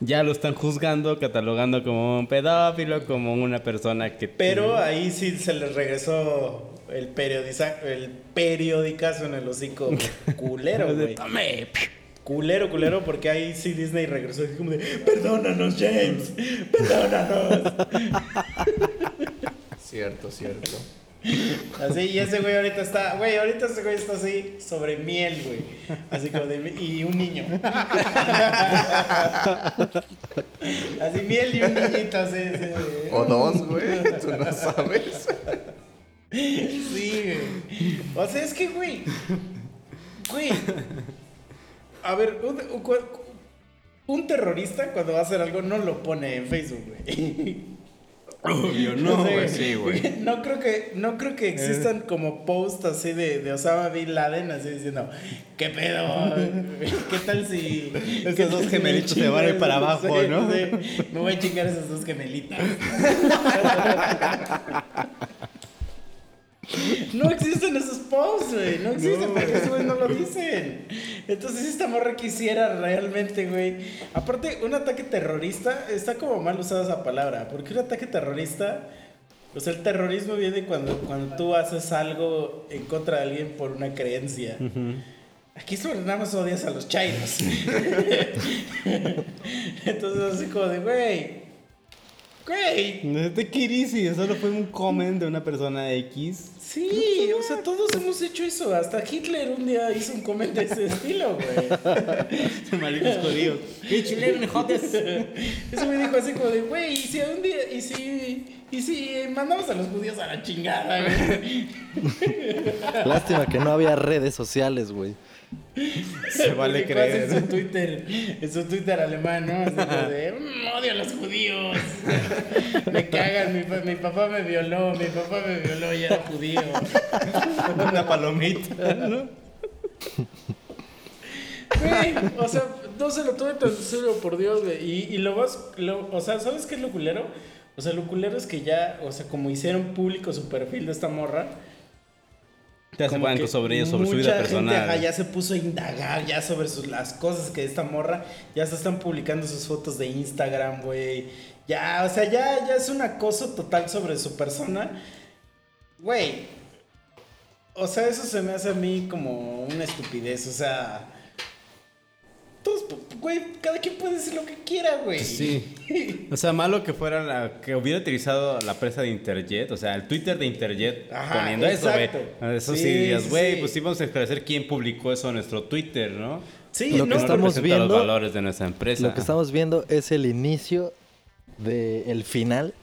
Ya lo están juzgando, catalogando como un pedófilo, como una persona que... Pero ahí sí se les regresó el, periodiza, el periodicazo en el hocico culero, güey. Tome. Culero, culero, porque ahí sí Disney regresó y como de, perdónanos, James, perdónanos. Cierto, cierto. Así, y ese güey ahorita está, güey, ahorita ese güey está así sobre miel, güey. Así como de, y un niño. Así miel y un niñito, así, así. O dos, güey. Tú no sabes. Sí, güey. O sea, es que, güey. Güey. A ver, un, terrorista cuando va a hacer algo no lo pone en Facebook, güey. Obvio, No, no, sé, güey. sí, güey. No creo que, no creo que Eh. existan como posts así de, de Osama Bin Laden, así diciendo, ¿qué pedo? ¿Qué tal si... Esos dos gemelitos se van a ir para abajo, sí, ¿no? sí, me voy a chingar esas dos gemelitas. No posts, güey. No existen porque esos no lo dicen. Entonces, esta morra quisiera realmente, güey. Aparte, un ataque terrorista está como mal usada esa palabra. Porque un ataque terrorista. O sea, el terrorismo viene cuando, cuando tú haces algo en contra de alguien por una creencia. Aquí sobre nada más odias a los chairos. Entonces, así como de, güey. Güey, No te easy, solo fue un comment de una persona X. Sí, o sea, todos hemos hecho eso. Hasta Hitler un día hizo un comentario de ese estilo, güey. Malditos judíos. ¡Qué chileno, me jodes! Eso me dijo así como de, güey, y si un día, y si, y si mandamos a los judíos a la chingada, güey. Lástima que no había redes sociales, güey. Se vale así En creer. su Twitter, en su Twitter alemán, ¿no? Así como de, "Mm, odio a los judíos. me cagan, mi, pa- mi papá me violó, mi papá me violó y era judío. Una palomita, ¿no? Güey, o sea, no se lo tuve tan serio, por Dios, güey. Y, y lo lo- o sea, ¿sabes qué es lo culero? O sea, lo culero es que ya, o sea, como hicieron público su perfil de esta morra. Te hace sobre ella, sobre su vida gente, personal. ajá, ya se puso a indagar ya sobre sus, las cosas que esta morra, ya se están publicando sus fotos de Instagram, güey. Ya, o sea, ya, ya es un acoso total sobre su persona. Güey. O sea, eso se me hace a mí como una estupidez, o sea... Todos, güey, cada quien puede decir lo que quiera, güey. Sí. O sea, malo que fuera la, que hubiera utilizado la presa de Interjet, o sea, el Twitter de Interjet Ajá, poniendo eso, güey. Eso sí, Sí, dirías, güey, sí. pues sí vamos a esclarecer quién publicó eso en nuestro Twitter, ¿no? Sí, Lo que no, no estamos viendo- los valores de nuestra empresa. Lo que estamos viendo es el inicio del final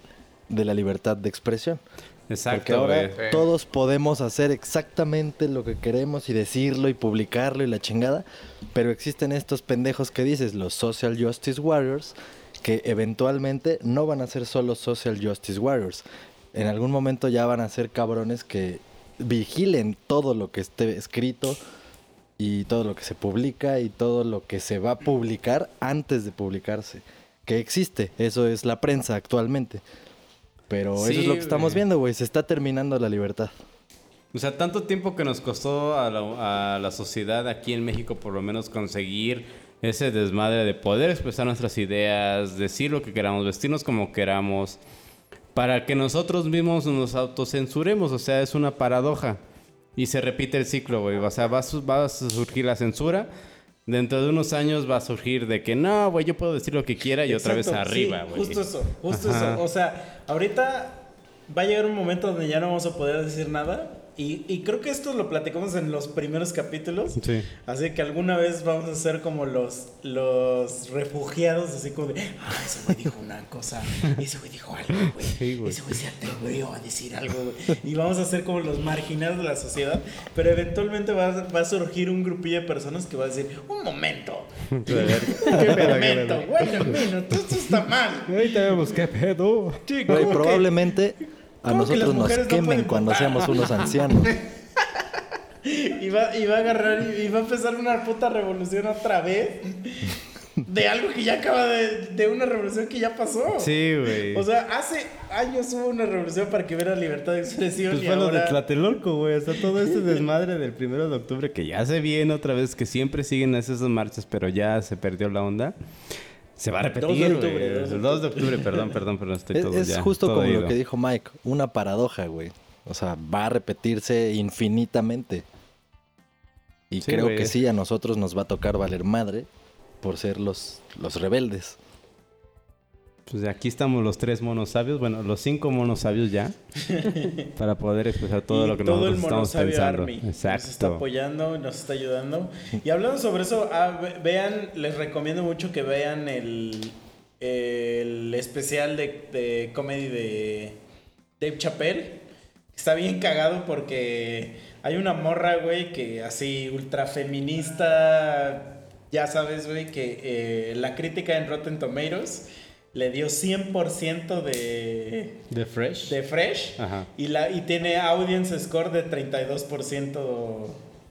de la libertad de expresión. Porque Exacto, ahora todos podemos hacer exactamente lo que queremos y decirlo y publicarlo y la chingada, pero existen estos pendejos que dices, los social justice warriors, que eventualmente no van a ser solo social justice warriors. En algún momento ya van a ser cabrones que vigilen todo lo que esté escrito y todo lo que se publica y todo lo que se va a publicar antes de publicarse. Que existe, eso es la prensa actualmente. Pero eso Sí, es lo que estamos güey. viendo, güey. Se está terminando la libertad. O sea, tanto tiempo que nos costó a la, a la sociedad aquí en México por lo menos conseguir ese desmadre de poder expresar nuestras ideas, decir lo que queramos, vestirnos como queramos, para que nosotros mismos nos autocensuremos. O sea, es una paradoja. Y se repite el ciclo, güey. O sea, va va a surgir la censura. Dentro de unos años va a surgir de que no, güey, yo puedo decir lo que quiera y otra vez arriba, sí, güey. Justo eso, justo Ajá. eso. O sea, ahorita va a llegar un momento donde ya no vamos a poder decir nada. Y, y creo que esto lo platicamos en los primeros capítulos. Sí. Así que alguna vez vamos a ser como los, los refugiados, así como de, ah, ese güey dijo una cosa, ese güey dijo algo, güey. Sí, güey. ese güey se atrevió a decir algo, güey. Y vamos a ser como los marginados de la sociedad. Pero eventualmente va, a- va a surgir un grupillo de personas que va a decir, un momento, un momento, güey, un minuto, esto está mal. Ahorita vemos qué pedo. Sí, Güey, ¿cómo que- probablemente a que nosotros nos no quemen cuando seamos unos ancianos. Y va, y va a agarrar y, y va a empezar una puta revolución otra vez. de algo que ya acaba de, de una revolución que ya pasó. Sí, güey. O sea, hace años hubo una revolución para que hubiera libertad de expresión Pues y fue lo de. Tlatelolco, güey. Hasta todo este desmadre del primero de octubre que ya se viene otra vez, que siempre siguen esas marchas, pero ya se perdió la onda. Se va a repetir, 2 de güey. octubre, El 2 de 2 de octubre, perdón, perdón, perdón. Estoy Es, todo es ya, justo todo como ido. lo que dijo Mike, una paradoja, güey. O sea, va a repetirse infinitamente. Y Sí, creo güey. que sí, a nosotros nos va a tocar valer madre por ser los, los rebeldes. Pues aquí estamos los tres monos sabios, bueno, los cinco monos sabios ya, para poder expresar todo y lo que todo el nosotros estamos Monosabio pensando. Army nos está Exacto. apoyando, nos está ayudando. Y hablando sobre eso, ah, ve- vean, les recomiendo mucho que vean el, el especial de, de comedy de Dave Chappelle. Está bien cagado porque hay una morra, güey, que así ultra feminista, ya sabes, güey, que eh, la crítica en Rotten Tomatoes le dio 100% de, ¿De Fresh? de Fresh Ajá. y, la, y tiene audience score de 32%.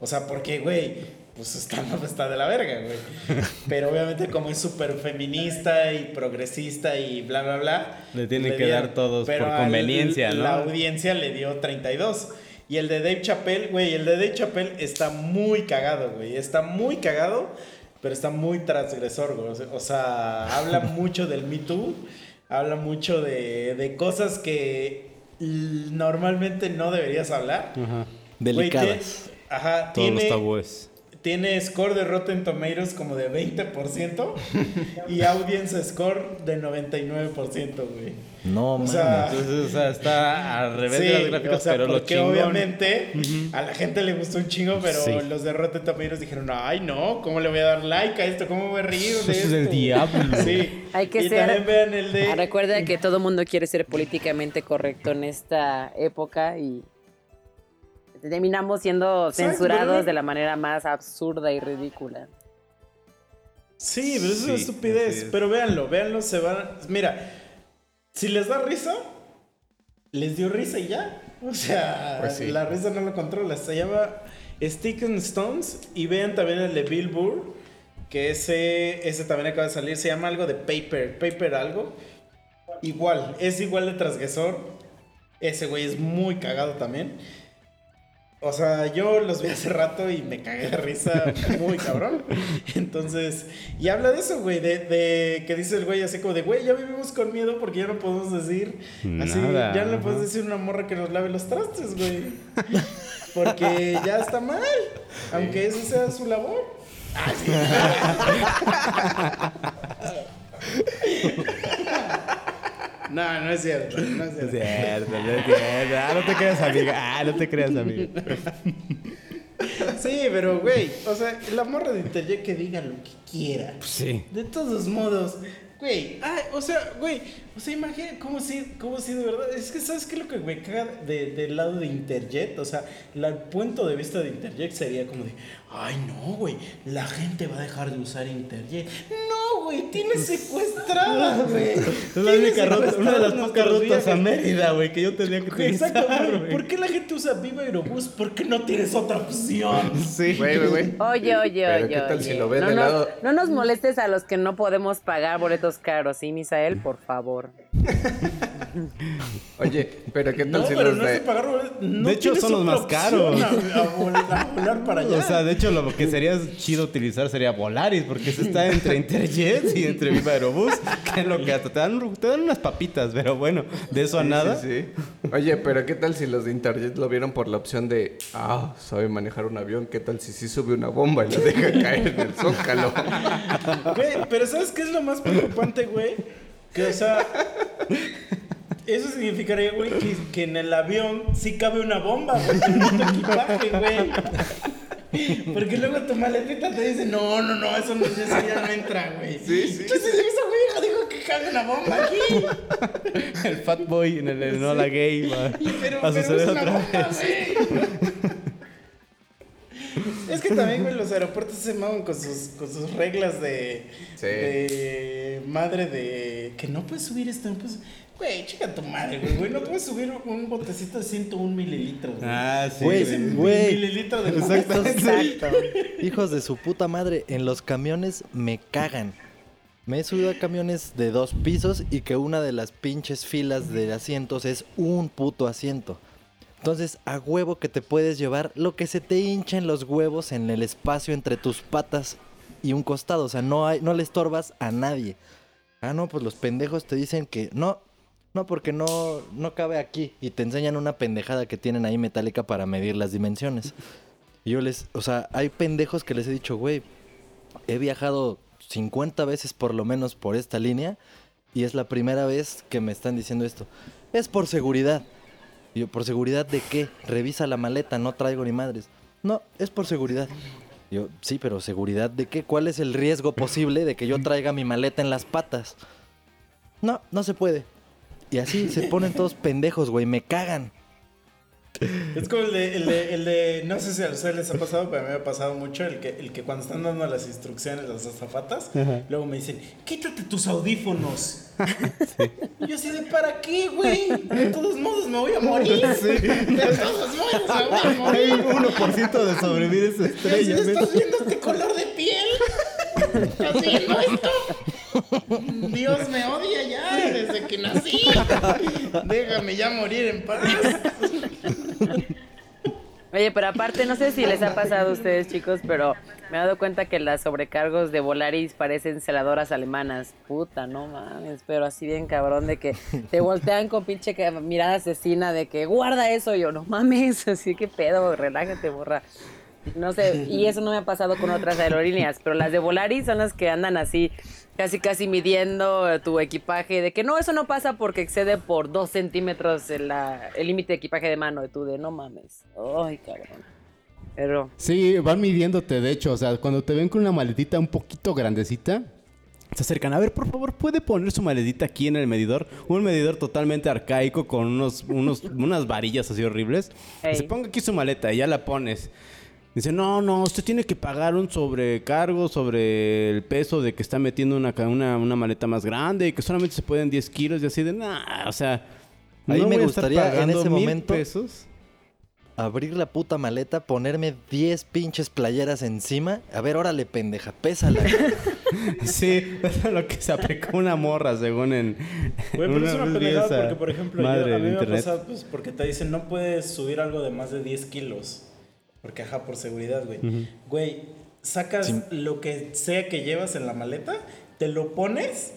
O sea, porque, güey, pues está, está de la verga, güey. Pero obviamente como es súper feminista y progresista y bla, bla, bla. Le tienen que dieron- dar todos por al- conveniencia, ¿no? La audiencia le dio 32. Y el de Dave Chappelle, güey, el de Dave Chappelle está muy cagado, güey. Está muy cagado, pero está muy transgresor, güey. O sea- habla mucho del Me Too, habla mucho de, de cosas que normalmente no deberías hablar. Ajá. Güey, Delicadas. ajá, Todos los tabúes. Tiene score de Rotten Tomatoes como de 20% y audience score de 99%, güey. No, O mames. sea, Entonces, o sea, está al revés Sí, de las gráficas, o sea, pero lo porque chingón. obviamente a la gente le gustó un chingo, pero Sí. los de Rotten Tomatoes dijeron, ay no, ¿cómo le voy a dar like a esto? ¿Cómo me voy a reír de Eso es del diablo. Sí. Hay que y ser- también vean el de... Recuerda que todo mundo quiere ser políticamente correcto en esta época y terminamos siendo censurados Pero- de la manera más absurda y ridícula. Sí, pero eso es una estupidez. es. Pero véanlo, véanlo, se van. Mira, si les da risa, les dio risa y ya. O sea, Pues sí. la risa no lo controla. Se llama Stick and Stones. Y vean también el de Bill Burr, que ese, ese también acaba de salir. Se llama algo de Paper, Paper algo. Igual, es igual de transgresor. Ese güey es muy cagado también. O sea, yo los vi hace rato y me cagué de risa muy cabrón. Entonces, y habla de eso, güey, de, de que dice el güey así como de, güey, ya vivimos con miedo porque ya no podemos decir, así, ya no le puedes decir una morra que nos lave los trastes, güey. Porque ya está mal, aunque eso sea su labor. Ah, sí. No, no es cierto, no es Es cierto. no es cierto. Ah, no te creas, amiga. Ah, no te creas, amiga. Sí, pero güey, o sea, la morra de Interjet que diga lo que quiera. Sí. De todos modos, güey, ay, o sea, güey, o sea, imagina cómo sí, cómo sí de verdad. Es que, ¿sabes qué es lo que me caga de- del lado de Interjet? O sea, la- el punto de vista de Interjet sería como de, ay, no, güey, la gente va a dejar de usar Interjet. No, güey, tienes secuestrada, güey. Es la única ruta, una de las pocas rutas a. Mérida, güey, que yo tendría que utilizar, Exacto, güey. güey. ¿Por qué la gente usa Viva Aerobús? Porque no tienes otra opción. Sí. Güey, güey, güey. Oye, oye, Pero oye. ¿qué tal oye. si lo ven no, del nos, lado- no nos molestes a los que no podemos pagar boletos caros, ¿sí, Misael? Por favor. Oye, pero ¿qué tal No, si pero los no es de... de pagar boletos, no De hecho, son los más caros. A, a vol- a volar para allá. O sea, de hecho, lo que sería chido utilizar sería Volaris, porque se está entre Interjet y entre Viva Aerobús, que es lo que hasta te dan, te dan unas papitas, pero bueno, de eso a Sí, nada. sí, sí. Oye, pero ¿qué tal si los de Interjet lo vieron por la opción de, ah, sabe manejar un avión? ¿Qué tal si sí sube una bomba y la deja caer en el zócalo? Güey, pero ¿sabes qué es lo más preocupante, güey? Que, o sea, eso significaría, güey, que, que en el avión sí cabe una bomba, güey, en tu equipaje, güey. Porque luego tu maletita te dice, no, no, no, eso, no, eso ya no entra, güey. Sí, sí. Entonces esa güey dijo que cabe una bomba aquí. El Fat Boy en el Enola Gay va Pero, a suceder es una otra bomba, vez. güey. Es que también, güey, los aeropuertos se maman con sus, con sus reglas de, Sí. de madre de que no puedes subir esto, no puedes... Güey, chica tu madre, güey, güey, no puedes subir un botecito de 101 mililitros. güey. Ah, sí. Güey, Ese güey. mililitro de Exacto. Exacto. Hijos de su puta madre, en los camiones me cagan. Me he subido a camiones de dos pisos y que una de las pinches filas de asientos es un puto asiento. Entonces, a huevo que te puedes llevar lo que se te hincha en los huevos en el espacio entre tus patas y un costado. O sea, no, hay, no le estorbas a nadie. Ah, no, pues los pendejos te dicen que no, no, porque no, no cabe aquí. Y te enseñan una pendejada que tienen ahí metálica para medir las dimensiones. Y yo les, o sea, hay pendejos que les he dicho, güey, he viajado 50 veces por lo menos por esta línea y es la primera vez que me están diciendo esto. Es por seguridad. Y yo, ¿por seguridad de qué? Revisa la maleta, no traigo ni madres. No, es por seguridad. Yo, sí, pero seguridad de qué? ¿Cuál es el riesgo posible de que yo traiga mi maleta en las patas? No, no se puede. Y así se ponen todos pendejos, güey, me cagan. Es como el de, el de, el de- no sé si a ustedes les ha pasado, pero a mí me ha pasado mucho, el que, el que cuando están dando las instrucciones las azafatas, luego me dicen, quítate tus audífonos. Yo así de, ¿para qué, güey? De todos modos me voy a morir. De todos modos me voy a Hay morir. un 1% de sobrevivir esa estrella. ¿Estás viendo este color de piel? Dios me odia ya desde que nací. Déjame ya morir en paz. Oye, pero aparte, no sé si les ha pasado a ustedes, chicos, pero me he dado cuenta que las sobrecargos de Volaris parecen celadoras alemanas. Puta, no mames, pero así bien cabrón de que te voltean con pinche mirada asesina de que guarda eso. Y yo, no mames, así que pedo, relájate, borra. No sé, y eso no me ha pasado con otras aerolíneas, pero las de Volaris son las que andan así, casi casi midiendo tu equipaje, de que no, eso no pasa porque excede por dos centímetros el límite de equipaje de mano, de tú de no mames. Ay, cabrón. Pero, Sí, van midiéndote, de hecho. O sea, cuando te ven con una maletita un poquito grandecita, se acercan. A ver, por favor, ¿puede poner su maletita aquí en el medidor? Un medidor totalmente arcaico con unos, unos, unas varillas así horribles. Ey. Se ponga aquí su maleta y ya la pones. Dice, no, no, usted tiene que pagar un sobrecargo sobre el peso de que está metiendo una, ca- una, una maleta más grande y que solamente se pueden 10 kilos y así de, nah, o sea... Ahí me voy a estar gustaría, en ese momento, pesos. Abrir la puta maleta, ponerme 10 pinches playeras encima. A ver, órale, pendeja, pésala. Sí, eso es lo que se aplicó una morra, según en. Güey, pero es una pendejada porque, por ejemplo, yo- madre a mí me ha internet. pasado pues, porque te dicen no puedes subir algo de más de 10 kilos. Porque, ajá, por seguridad, güey. Güey, sacas lo que sea que llevas en la maleta, te lo pones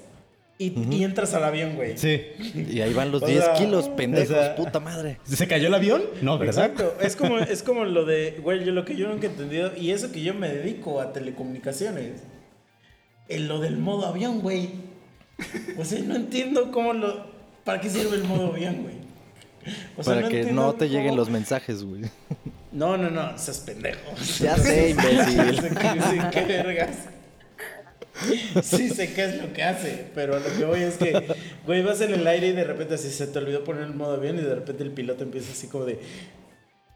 y, y entras al avión, güey. Sí. y ahí van los O 10 sea, kilos, pendejos, o sea- puta madre. ¿Se cayó el avión? No, ¿verdad? Exacto, es como, es como lo de, güey, yo lo que yo nunca he entendido, y eso que yo me dedico a telecomunicaciones, en lo del modo avión, güey. O sea, no entiendo cómo lo, ¿para qué sirve el modo avión, güey? O sea, Para que no te lleguen los mensajes, güey. No, no, no, seas pendejo. Ya sé, imbécil. Sí, qué vergas. Sí sé qué es lo que hace, pero a lo que voy es que, güey, vas en el aire y de repente así se te olvidó poner el modo avión y de repente el piloto empieza así como de,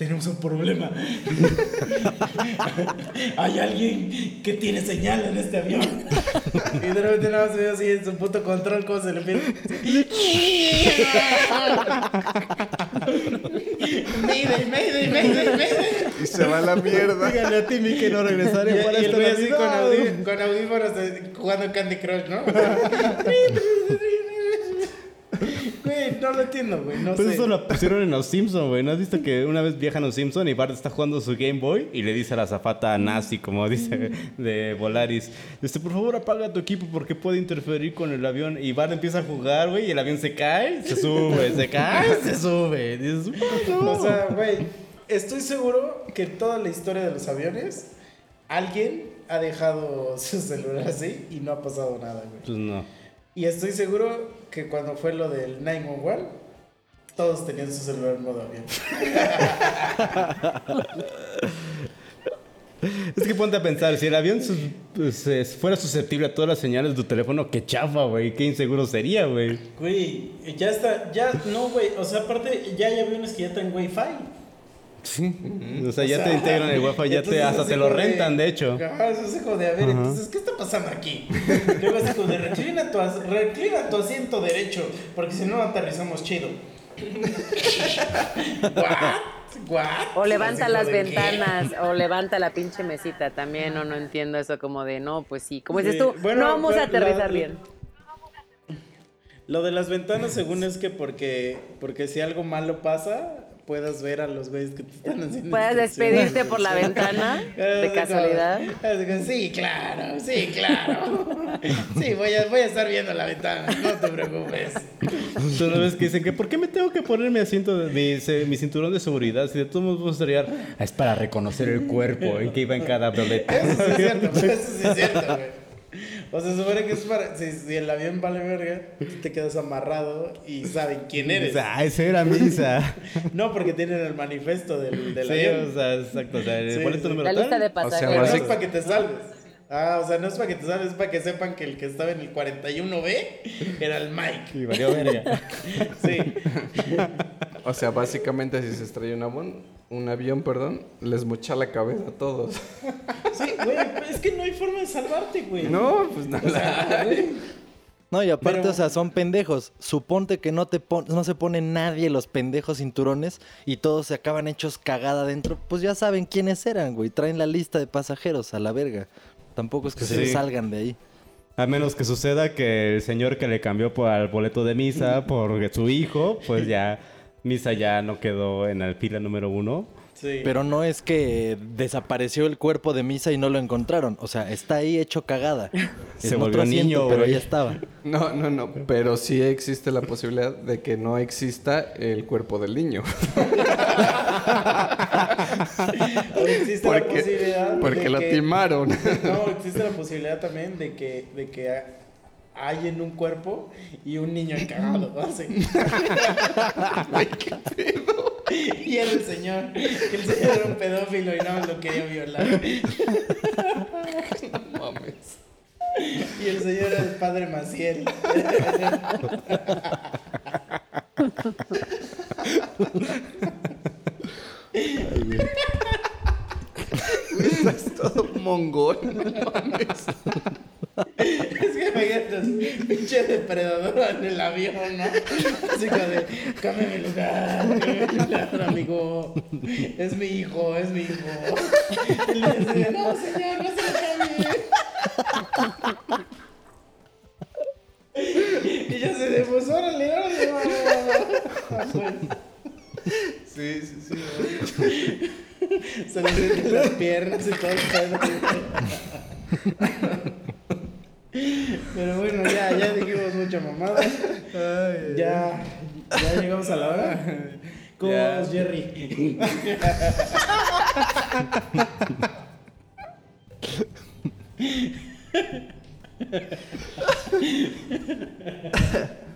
tenemos un problema. Hay alguien que tiene señal en este avión. Y de repente nada más veo así en su puto control cómo se le empieza. Mayday, mayday, mayday, mayday. Y se va a la mierda. Dígale a Timmy que no regresaré para y esta así con, audí- con audífonos eh, jugando Candy Crush, ¿no? Güey, no lo entiendo, güey. No Pues sé. eso lo pusieron en los Simpsons, güey. ¿No has visto que una vez viajan los Simpsons y Bart está jugando su Game Boy y le dice a la zafata nazi, como dice de Volaris, dice, por favor apaga tu equipo porque puede interferir con el avión. Y Bart empieza a jugar, güey, y el avión se cae, se sube, se cae, se sube. Dices, "No". O sea, güey, estoy seguro que toda la historia de los aviones, alguien ha dejado su celular así y no ha pasado nada, güey. pues no. Y estoy seguro que cuando fue lo del 911, todos tenían su celular en modo avión. Es que ponte a pensar, si el avión sus- pues, fuera susceptible a todas las señales de tu teléfono, qué chafa, güey, qué inseguro sería, güey. Güey, ya está, ya, no, güey, o sea, aparte, ya hay aviones que ya traen Wi-Fi. O sea, ya O te integran el wifi, ya te, hasta te lo de- rentan, de hecho. Eso es como de, a ver, entonces, ¿qué está pasando aquí? Luego así como de, reclina tu, as- reclina tu asiento derecho, porque si no aterrizamos chido. ¿What? ¿What? O levanta ¿Así las qué? ventanas, o levanta la pinche mesita también, o no entiendo eso como de, no, pues sí, como dices Sí, tú, bueno, no vamos a la- aterrizar bien. Lo de las ventanas, según es que porque, porque si algo malo pasa, puedas ver a los güeyes que te están haciendo. Puedes instrucciones. despedirte por la ventana, de Así casualidad. como, Sí, claro, sí, claro. Sí, voy a, voy a estar viendo la ventana, no te preocupes. No ves que dicen que ¿por qué me tengo que poner mi asiento, de, mi, se- mi cinturón de seguridad? Si de todos modos puedo estrellar. Ah, Es para reconocer el cuerpo en que iba en cada boleta. Eso sí es cierto, eso sí es cierto, güey. O sea, se supone que es para. Si, si el avión vale verga, tú te quedas amarrado y saben quién eres. Ah, esa era misa. No, porque tienen el manifiesto del, del sí, avión. o sea, exacto. O sea, Sí, boleto sí. número La lista de sea, Pero no pasajeros. es para que te salves. Ah, o sea, no es para que te salves, es para que sepan que el que estaba en el 41B era el Mike. Y valió verga. Sí. O sea, básicamente si se estrella un avión, un avión, perdón, les mocha la cabeza a todos. Sí, güey, es que no hay forma de salvarte, güey. No, pues nada. O sea, güey. No, y aparte, Pero- o sea, son pendejos. Suponte que no te pon- no se pone nadie los pendejos cinturones y todos se acaban hechos cagada adentro. Pues ya saben quiénes eran, güey. Traen la lista de pasajeros a la verga. Tampoco es que se salgan de ahí. A menos que suceda que el señor que le cambió por el boleto de misa por su hijo, pues ya misa ya no quedó en la fila número uno. Sí. Pero no es que desapareció el cuerpo de Misa y no lo encontraron. O sea, está ahí hecho cagada. Se En volvió otro asiento, niño, pero ahí estaba. No, no, no. Pero sí existe la posibilidad de que no exista el cuerpo del niño. Existe la Porque, posibilidad. porque de lo que- timaron. No, existe la posibilidad también de que, de que hay en un cuerpo y un niño encagado. Así. Y era el señor. El señor era un pedófilo y más lo quería violar. Mames. Y el señor era el padre Maciel. Estás todo mongol. Es que imagínate, pinche depredador en el avión, ¿no? Así como de, cámbiame mi lugar, cámbiame mi lugar, amigo. Es mi hijo, es mi hijo. Y le dice, no, señor, no se lo cambie. Y ya se de, pues órale, órale, vamos. Sí, sí, sí. Se le sienten las piernas y todo el pedo. Pero bueno, ya, ya dijimos mucha mamada. Ya, ya llegamos a la hora. ¿Cómo vamos, Jerry?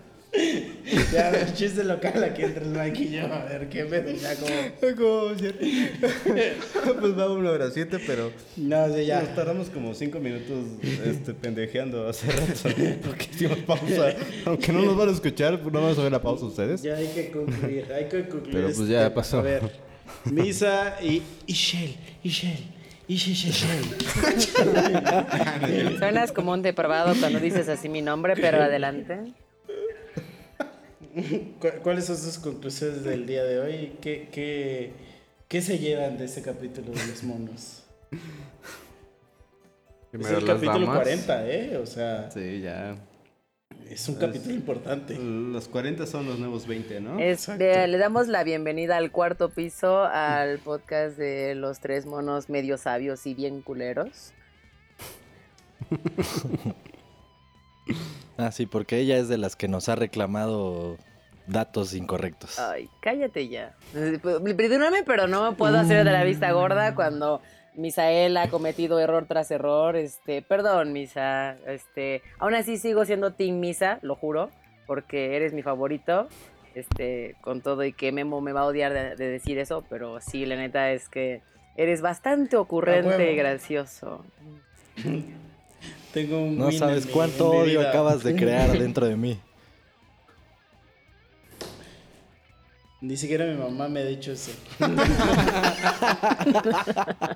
Ya, el chiste local aquí entre el Mike y yo. A ver, qué pedo, ya como... pues va una hora siete, pero No, sí, ya. nos tardamos como cinco minutos este, pendejeando hace rato. Porque hicimos pausa. Aunque no nos van a escuchar, no vamos a ver la pausa ustedes. Ya hay que concluir, hay que concluir. Pero, pues, este- ya pasó. A ver, Misa y Ishel, Ishel, Ishel, Ishel. Suenas como un depravado cuando dices así mi nombre, pero adelante. ¿Cu- ¿Cuáles son sus conclusiones del día de hoy? ¿Qué, qué, qué se llevan de este capítulo de los monos? es el capítulo damas. 40, ¿eh? O sea, Sí, ya. es un capítulo importante. Los 40 son los nuevos 20, ¿no? Este, le damos la bienvenida al cuarto piso al podcast de los tres monos medio sabios y bien culeros. Ah, sí, porque ella es de las que nos ha reclamado datos incorrectos. Ay, cállate ya. Perdóname, pero no me puedo hacer de la vista gorda cuando Misael ha cometido error tras error. Este, perdón, Misa. Este, aún así sigo siendo Team Misa, lo juro, porque eres mi favorito. Este, con todo y que Memo me va a odiar de, de decir eso, pero sí, la neta es que eres bastante ocurrente y gracioso. Tengo un No sabes cuánto mi odio acabas de crear dentro de mí. Ni siquiera mi mamá me ha dicho eso.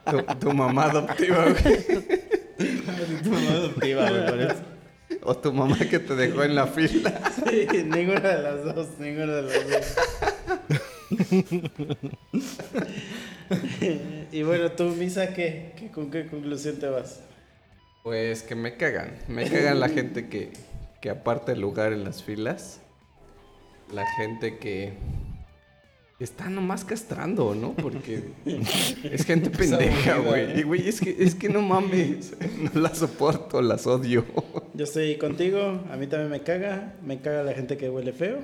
Tu, tu mamá adoptiva, güey. Tu mamá adoptiva, güey, por eso. O tu mamá que te dejó en la fila. Sí, ninguna de las dos, ninguna de las dos. y bueno, tú, Misa, ¿qué? ¿Qué- ¿Con qué conclusión te vas? Pues que me cagan. Me cagan la gente que, que aparta el lugar en las filas. La gente que está nomás castrando, ¿no? Porque es gente pendeja, güey. Y, güey, es que, es que no mames. No las soporto, las odio. Yo estoy contigo, a mí también me caga, me caga la gente que huele feo.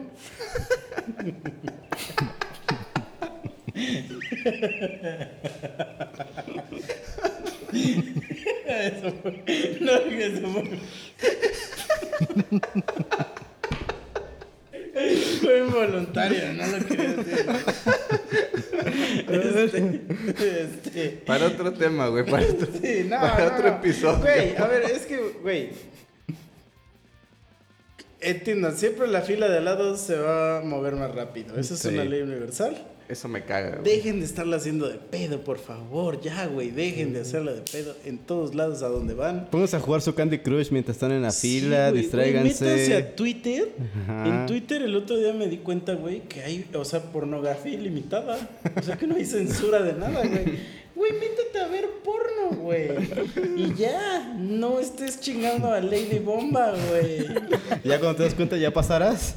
Eso fue- no, eso fue- Fue involuntario, no lo quería decir. Este, este, Para otro tema, güey. Para otro, Sí, no, para no, otro no. episodio. Güey, a ver, es que, güey. Entiendan, siempre la fila de al lado se va a mover más rápido. Esa es Sí. una ley universal. Eso me caga, güey. Dejen de estarla haciendo de pedo, por favor. Ya, güey, dejen de hacerla de pedo en todos lados a donde van. Pónganse a jugar su Candy Crush mientras están en la Sí, fila, güey, güey, métanse distráiganse. a Twitter. Ajá. En Twitter el otro día me di cuenta, güey, que hay, o sea, pornografía ilimitada. O sea, que no hay censura de nada, güey. Güey, métete a ver porno, güey. Y ya, no estés chingando a Lady Bomba, güey. Ya cuando te das cuenta ya pasarás.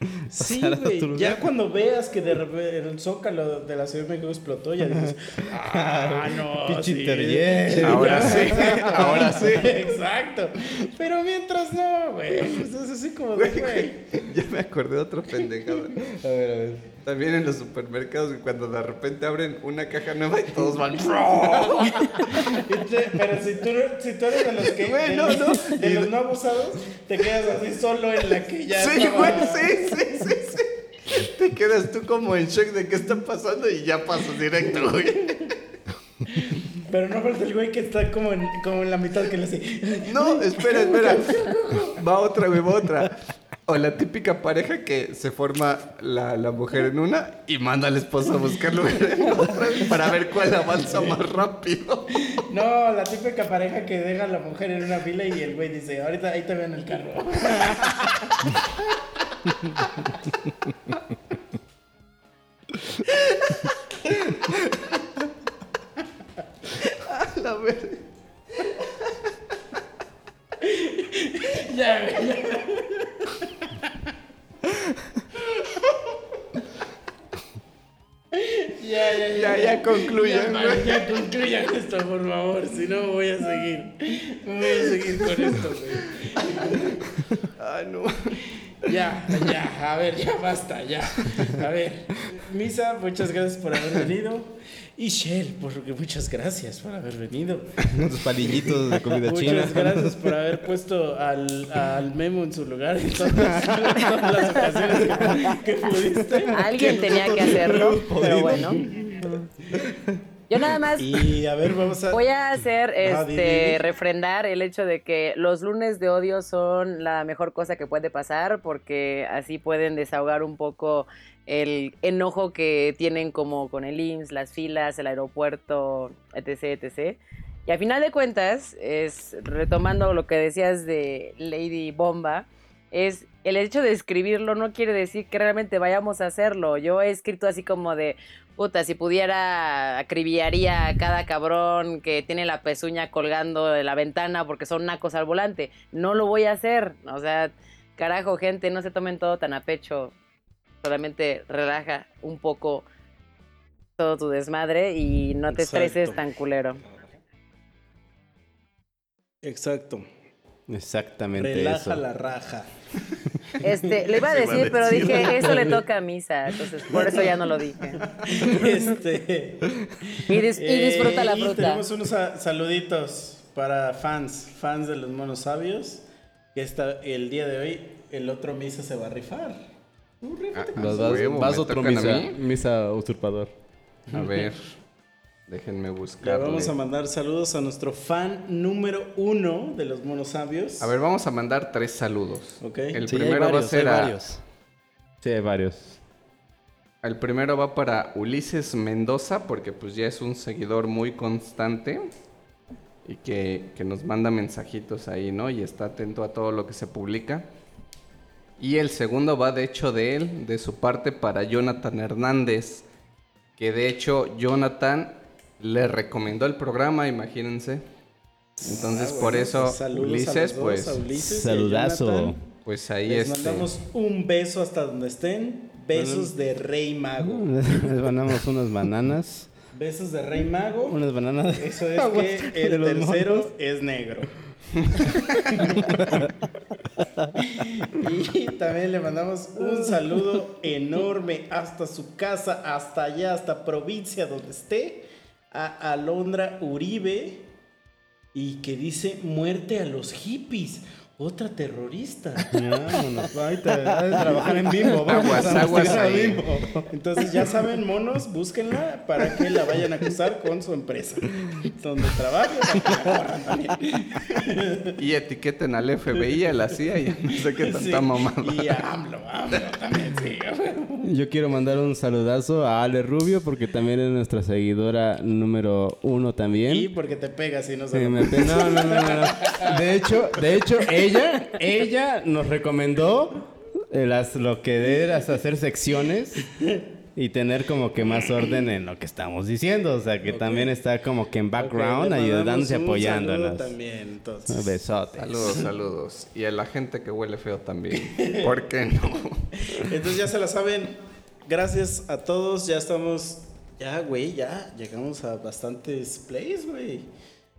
Sí, güey. otro Ya cuando veas que de repente el zócalo de la Ciudad de México explotó, ya dices, ah, no, sí. Ahora sí, ahora sí. Exacto. Pero mientras no, güey. Pues es así como de, güey. Ya me acordé de otra pendejada. A ver, a ver. También en los supermercados, cuando de repente abren una caja nueva y todos van. Pero si tú, si tú eres de los que. Güey, de no, los, no. de los no abusados, te quedas así solo en la que ya. Sí, estaba- güey, sí, sí, sí, sí. Te quedas tú como en shock de qué está pasando y ya pasas directo, güey. Pero no falta el güey que está como en, como en la mitad que le hace. No, espera, espera. Va otra, güey, va otra. O la típica pareja que se forma la, la mujer en una y manda al esposo a buscar lugar en otra para ver cuál avanza más rápido. No, la típica pareja que deja a la mujer en una fila y el güey dice, ahorita ahí te veo en el carro. A ver. ya, güey. ya. Ya, ya, ya. Ya, ya concluyan, Ya, ya concluyan esto, por favor. Si no, voy a seguir. Voy a seguir con esto, güey. Ah, no. Ya, ya, a ver, ya basta, ya. A ver, Misa, muchas gracias por haber venido. Y Shell, porque muchas gracias por haber venido. Tus palillitos de comida china. Muchas gracias por haber puesto al, al Memo en su lugar en todas, todas las ocasiones que, que pudiste. Alguien tenía que hacerlo, pero bueno. Yo nada más Y a ver, vamos a. voy a hacer, Ah, este, refrendar el hecho de que los lunes de odio son la mejor cosa que puede pasar porque así pueden desahogar un poco el enojo que tienen como con el IMSS, las filas, el aeropuerto, etc, etc. Y a final de cuentas, es retomando lo que decías de Lady Bomba, es el hecho de escribirlo no quiere decir que realmente vayamos a hacerlo. Yo he escrito así como de, puta, si pudiera acribillaría a cada cabrón que tiene la pezuña colgando de la ventana porque son nacos al volante. No lo voy a hacer. O sea, carajo, gente, no se tomen todo tan a pecho. Solamente relaja un poco todo tu desmadre y no te Exacto. estreses tan culero. Exacto. Exactamente Relaja eso. la raja. Este, lo iba a decir, pero dije, eso le toca a misa, entonces por eso ya no lo dije. Este. Y, dis- y disfruta la Eh, y fruta. tenemos unos sa- saluditos para fans, fans de los monos sabios. Que está el día de hoy, el otro misa se va a rifar. Tú rífate. Vas, A vas- vas ¿me otro misa, misa usurpador. A ver. Déjenme Le buscar. vamos a mandar saludos a nuestro fan número uno de los monos sabios. A ver, vamos a mandar tres saludos. Ok. El Sí, primero va a hay ser a, varios. Sí, hay varios. El primero va para Ulises Mendoza, porque pues ya es un seguidor muy constante y que, que nos manda mensajitos ahí, ¿no? Y está atento a todo lo que se publica. Y el segundo va de hecho de él, de su parte, para Jonathan Hernández. Que de hecho Jonathan le recomendó el programa, imagínense. Entonces Ah, por eso pues, saludos a Ulises, dos, pues, Ulises Saludazo. Jonathan. pues ahí Les este, mandamos un beso hasta donde estén. Besos de Rey Mago. Les mandamos unas bananas. Besos de Rey Mago. Unas bananas. Eso es que el tercero monos. es negro. y también le mandamos un saludo enorme hasta su casa, hasta allá, hasta provincia donde esté, a Alondra Uribe y que dice muerte a los hippies. Otra terrorista. Vámonos, ahorita ha de trabajar en Bimbo. Vamos Aguas, a aguas a ahí. Bimbo. Entonces ya saben, monos, búsquenla para que la vayan a acusar con su empresa. Donde la también. y etiqueten al FBI, a la CIA y no sé qué tanta Sí, mamada. Y a AMLO, AMLO también, sí. Yo quiero mandar un saludazo a Ale Rubio porque también es nuestra seguidora número uno también. Y porque te pegas y no Sí, se me pe- no, no, no, no, no. De hecho, de hecho, ella, ella nos recomendó eh, las, lo que era hacer secciones y tener como que más orden en lo que estamos diciendo. O sea, que también está como que en background Ok, le ayudándonos y apoyándonos. también, entonces. Besotes. Saludos, saludos. Y a la gente que huele feo también. ¿Por qué no? Entonces ya se la saben. Gracias a todos. Ya estamos. Ya, güey, ya llegamos a bastantes plays, güey.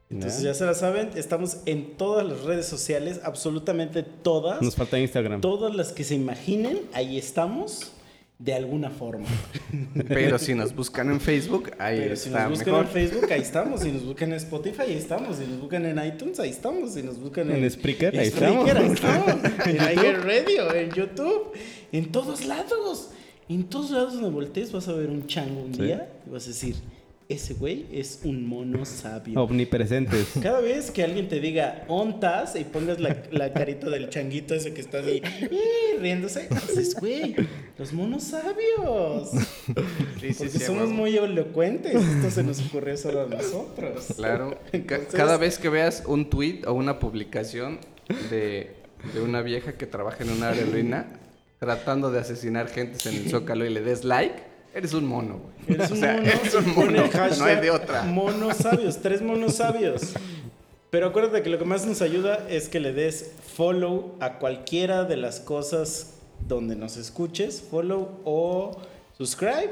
Entonces ya se la saben. Estamos en todas las redes sociales, absolutamente todas. Nos falta Instagram. Todas las que se imaginen, ahí estamos. De alguna forma. Pero si nos buscan en Facebook, ahí Pero si está nos buscan mejor. en Facebook, ahí estamos. Si nos buscan en Spotify, ahí estamos. Si nos buscan en iTunes, ahí estamos. Si nos buscan en, En Spreaker, ahí Spreaker, ahí estamos. estamos. en Radio, en YouTube, en todos lados. En todos lados donde voltees vas a ver un chango un Sí. día y vas a decir, ese güey es un mono sabio. Omnipresentes. Cada vez que alguien te diga ontas y pongas la, la carita del changuito ese que está ahí riéndose, dices, güey, los monos sabios. Sí, sí, Porque sí, somos muy elocuentes. Esto se nos ocurrió solo a nosotros. Claro. Entonces- Cada vez que veas un tweet o una publicación de, de una vieja que trabaja en una aerolínea tratando de asesinar gentes en el Zócalo y le des like, eres un mono, güey. Eres un O sea, mono. eres un No hay de otra. Monos sabios, tres monos sabios. Pero acuérdate que lo que más nos ayuda es que le des follow a cualquiera de las cosas donde nos escuches, follow o subscribe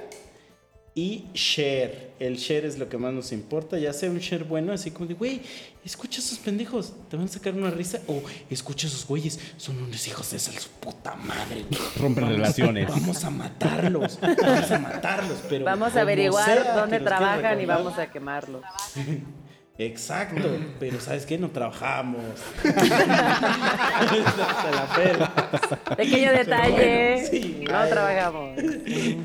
y share. El share es lo que más nos importa, ya sea un share bueno, así como de, güey, escucha a esos pendejos, te van a sacar una risa, o escucha a esos güeyes, son unos hijos de esa su puta madre. Rompen Vamos- relaciones. Vamos a matarlos, vamos a matarlos, pero Vamos a averiguar dónde trabajan y vamos a quemarlos. Exacto, pero ¿sabes qué? No trabajamos. Pequeño detalle, sí, no ay. trabajamos. Ahí,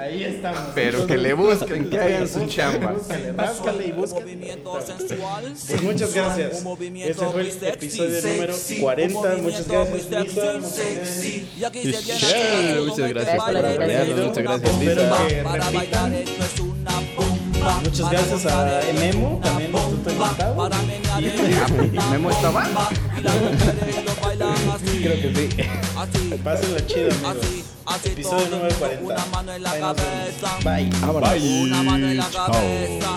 ahí estamos. Pero que le busquen, que hagan su chamba. Búscale, ráscale y búscale. movimiento sensual. Pues muchas gracias. Un movimiento Ese fue el muy sexy, episodio número sexy. 40. Un Muchas gracias, Lisa. sexy, Muchas gracias muchas gracias. Lisa. Para Que repitan. Muchas gracias a Memo, también bomba. invitado. ¿Y Memo estaba? Creo que sí. Así. Pásenlo chido, amigos. Episodio número mundo, 40. Una mano en la Ahí nos vemos. cabeza. Bye. Vámonos. Una mano en la Chao. cabeza.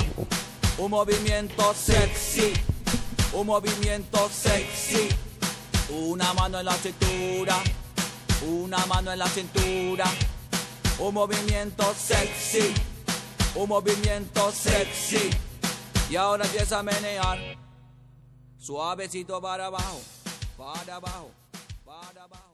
Un movimiento sexy. Un movimiento sexy. Una mano en la cintura. Una mano en la cintura. Un movimiento sexy. Un movimiento sexy. Y ahora empieza a menear. Suavecito para abajo. Para abajo. Para abajo.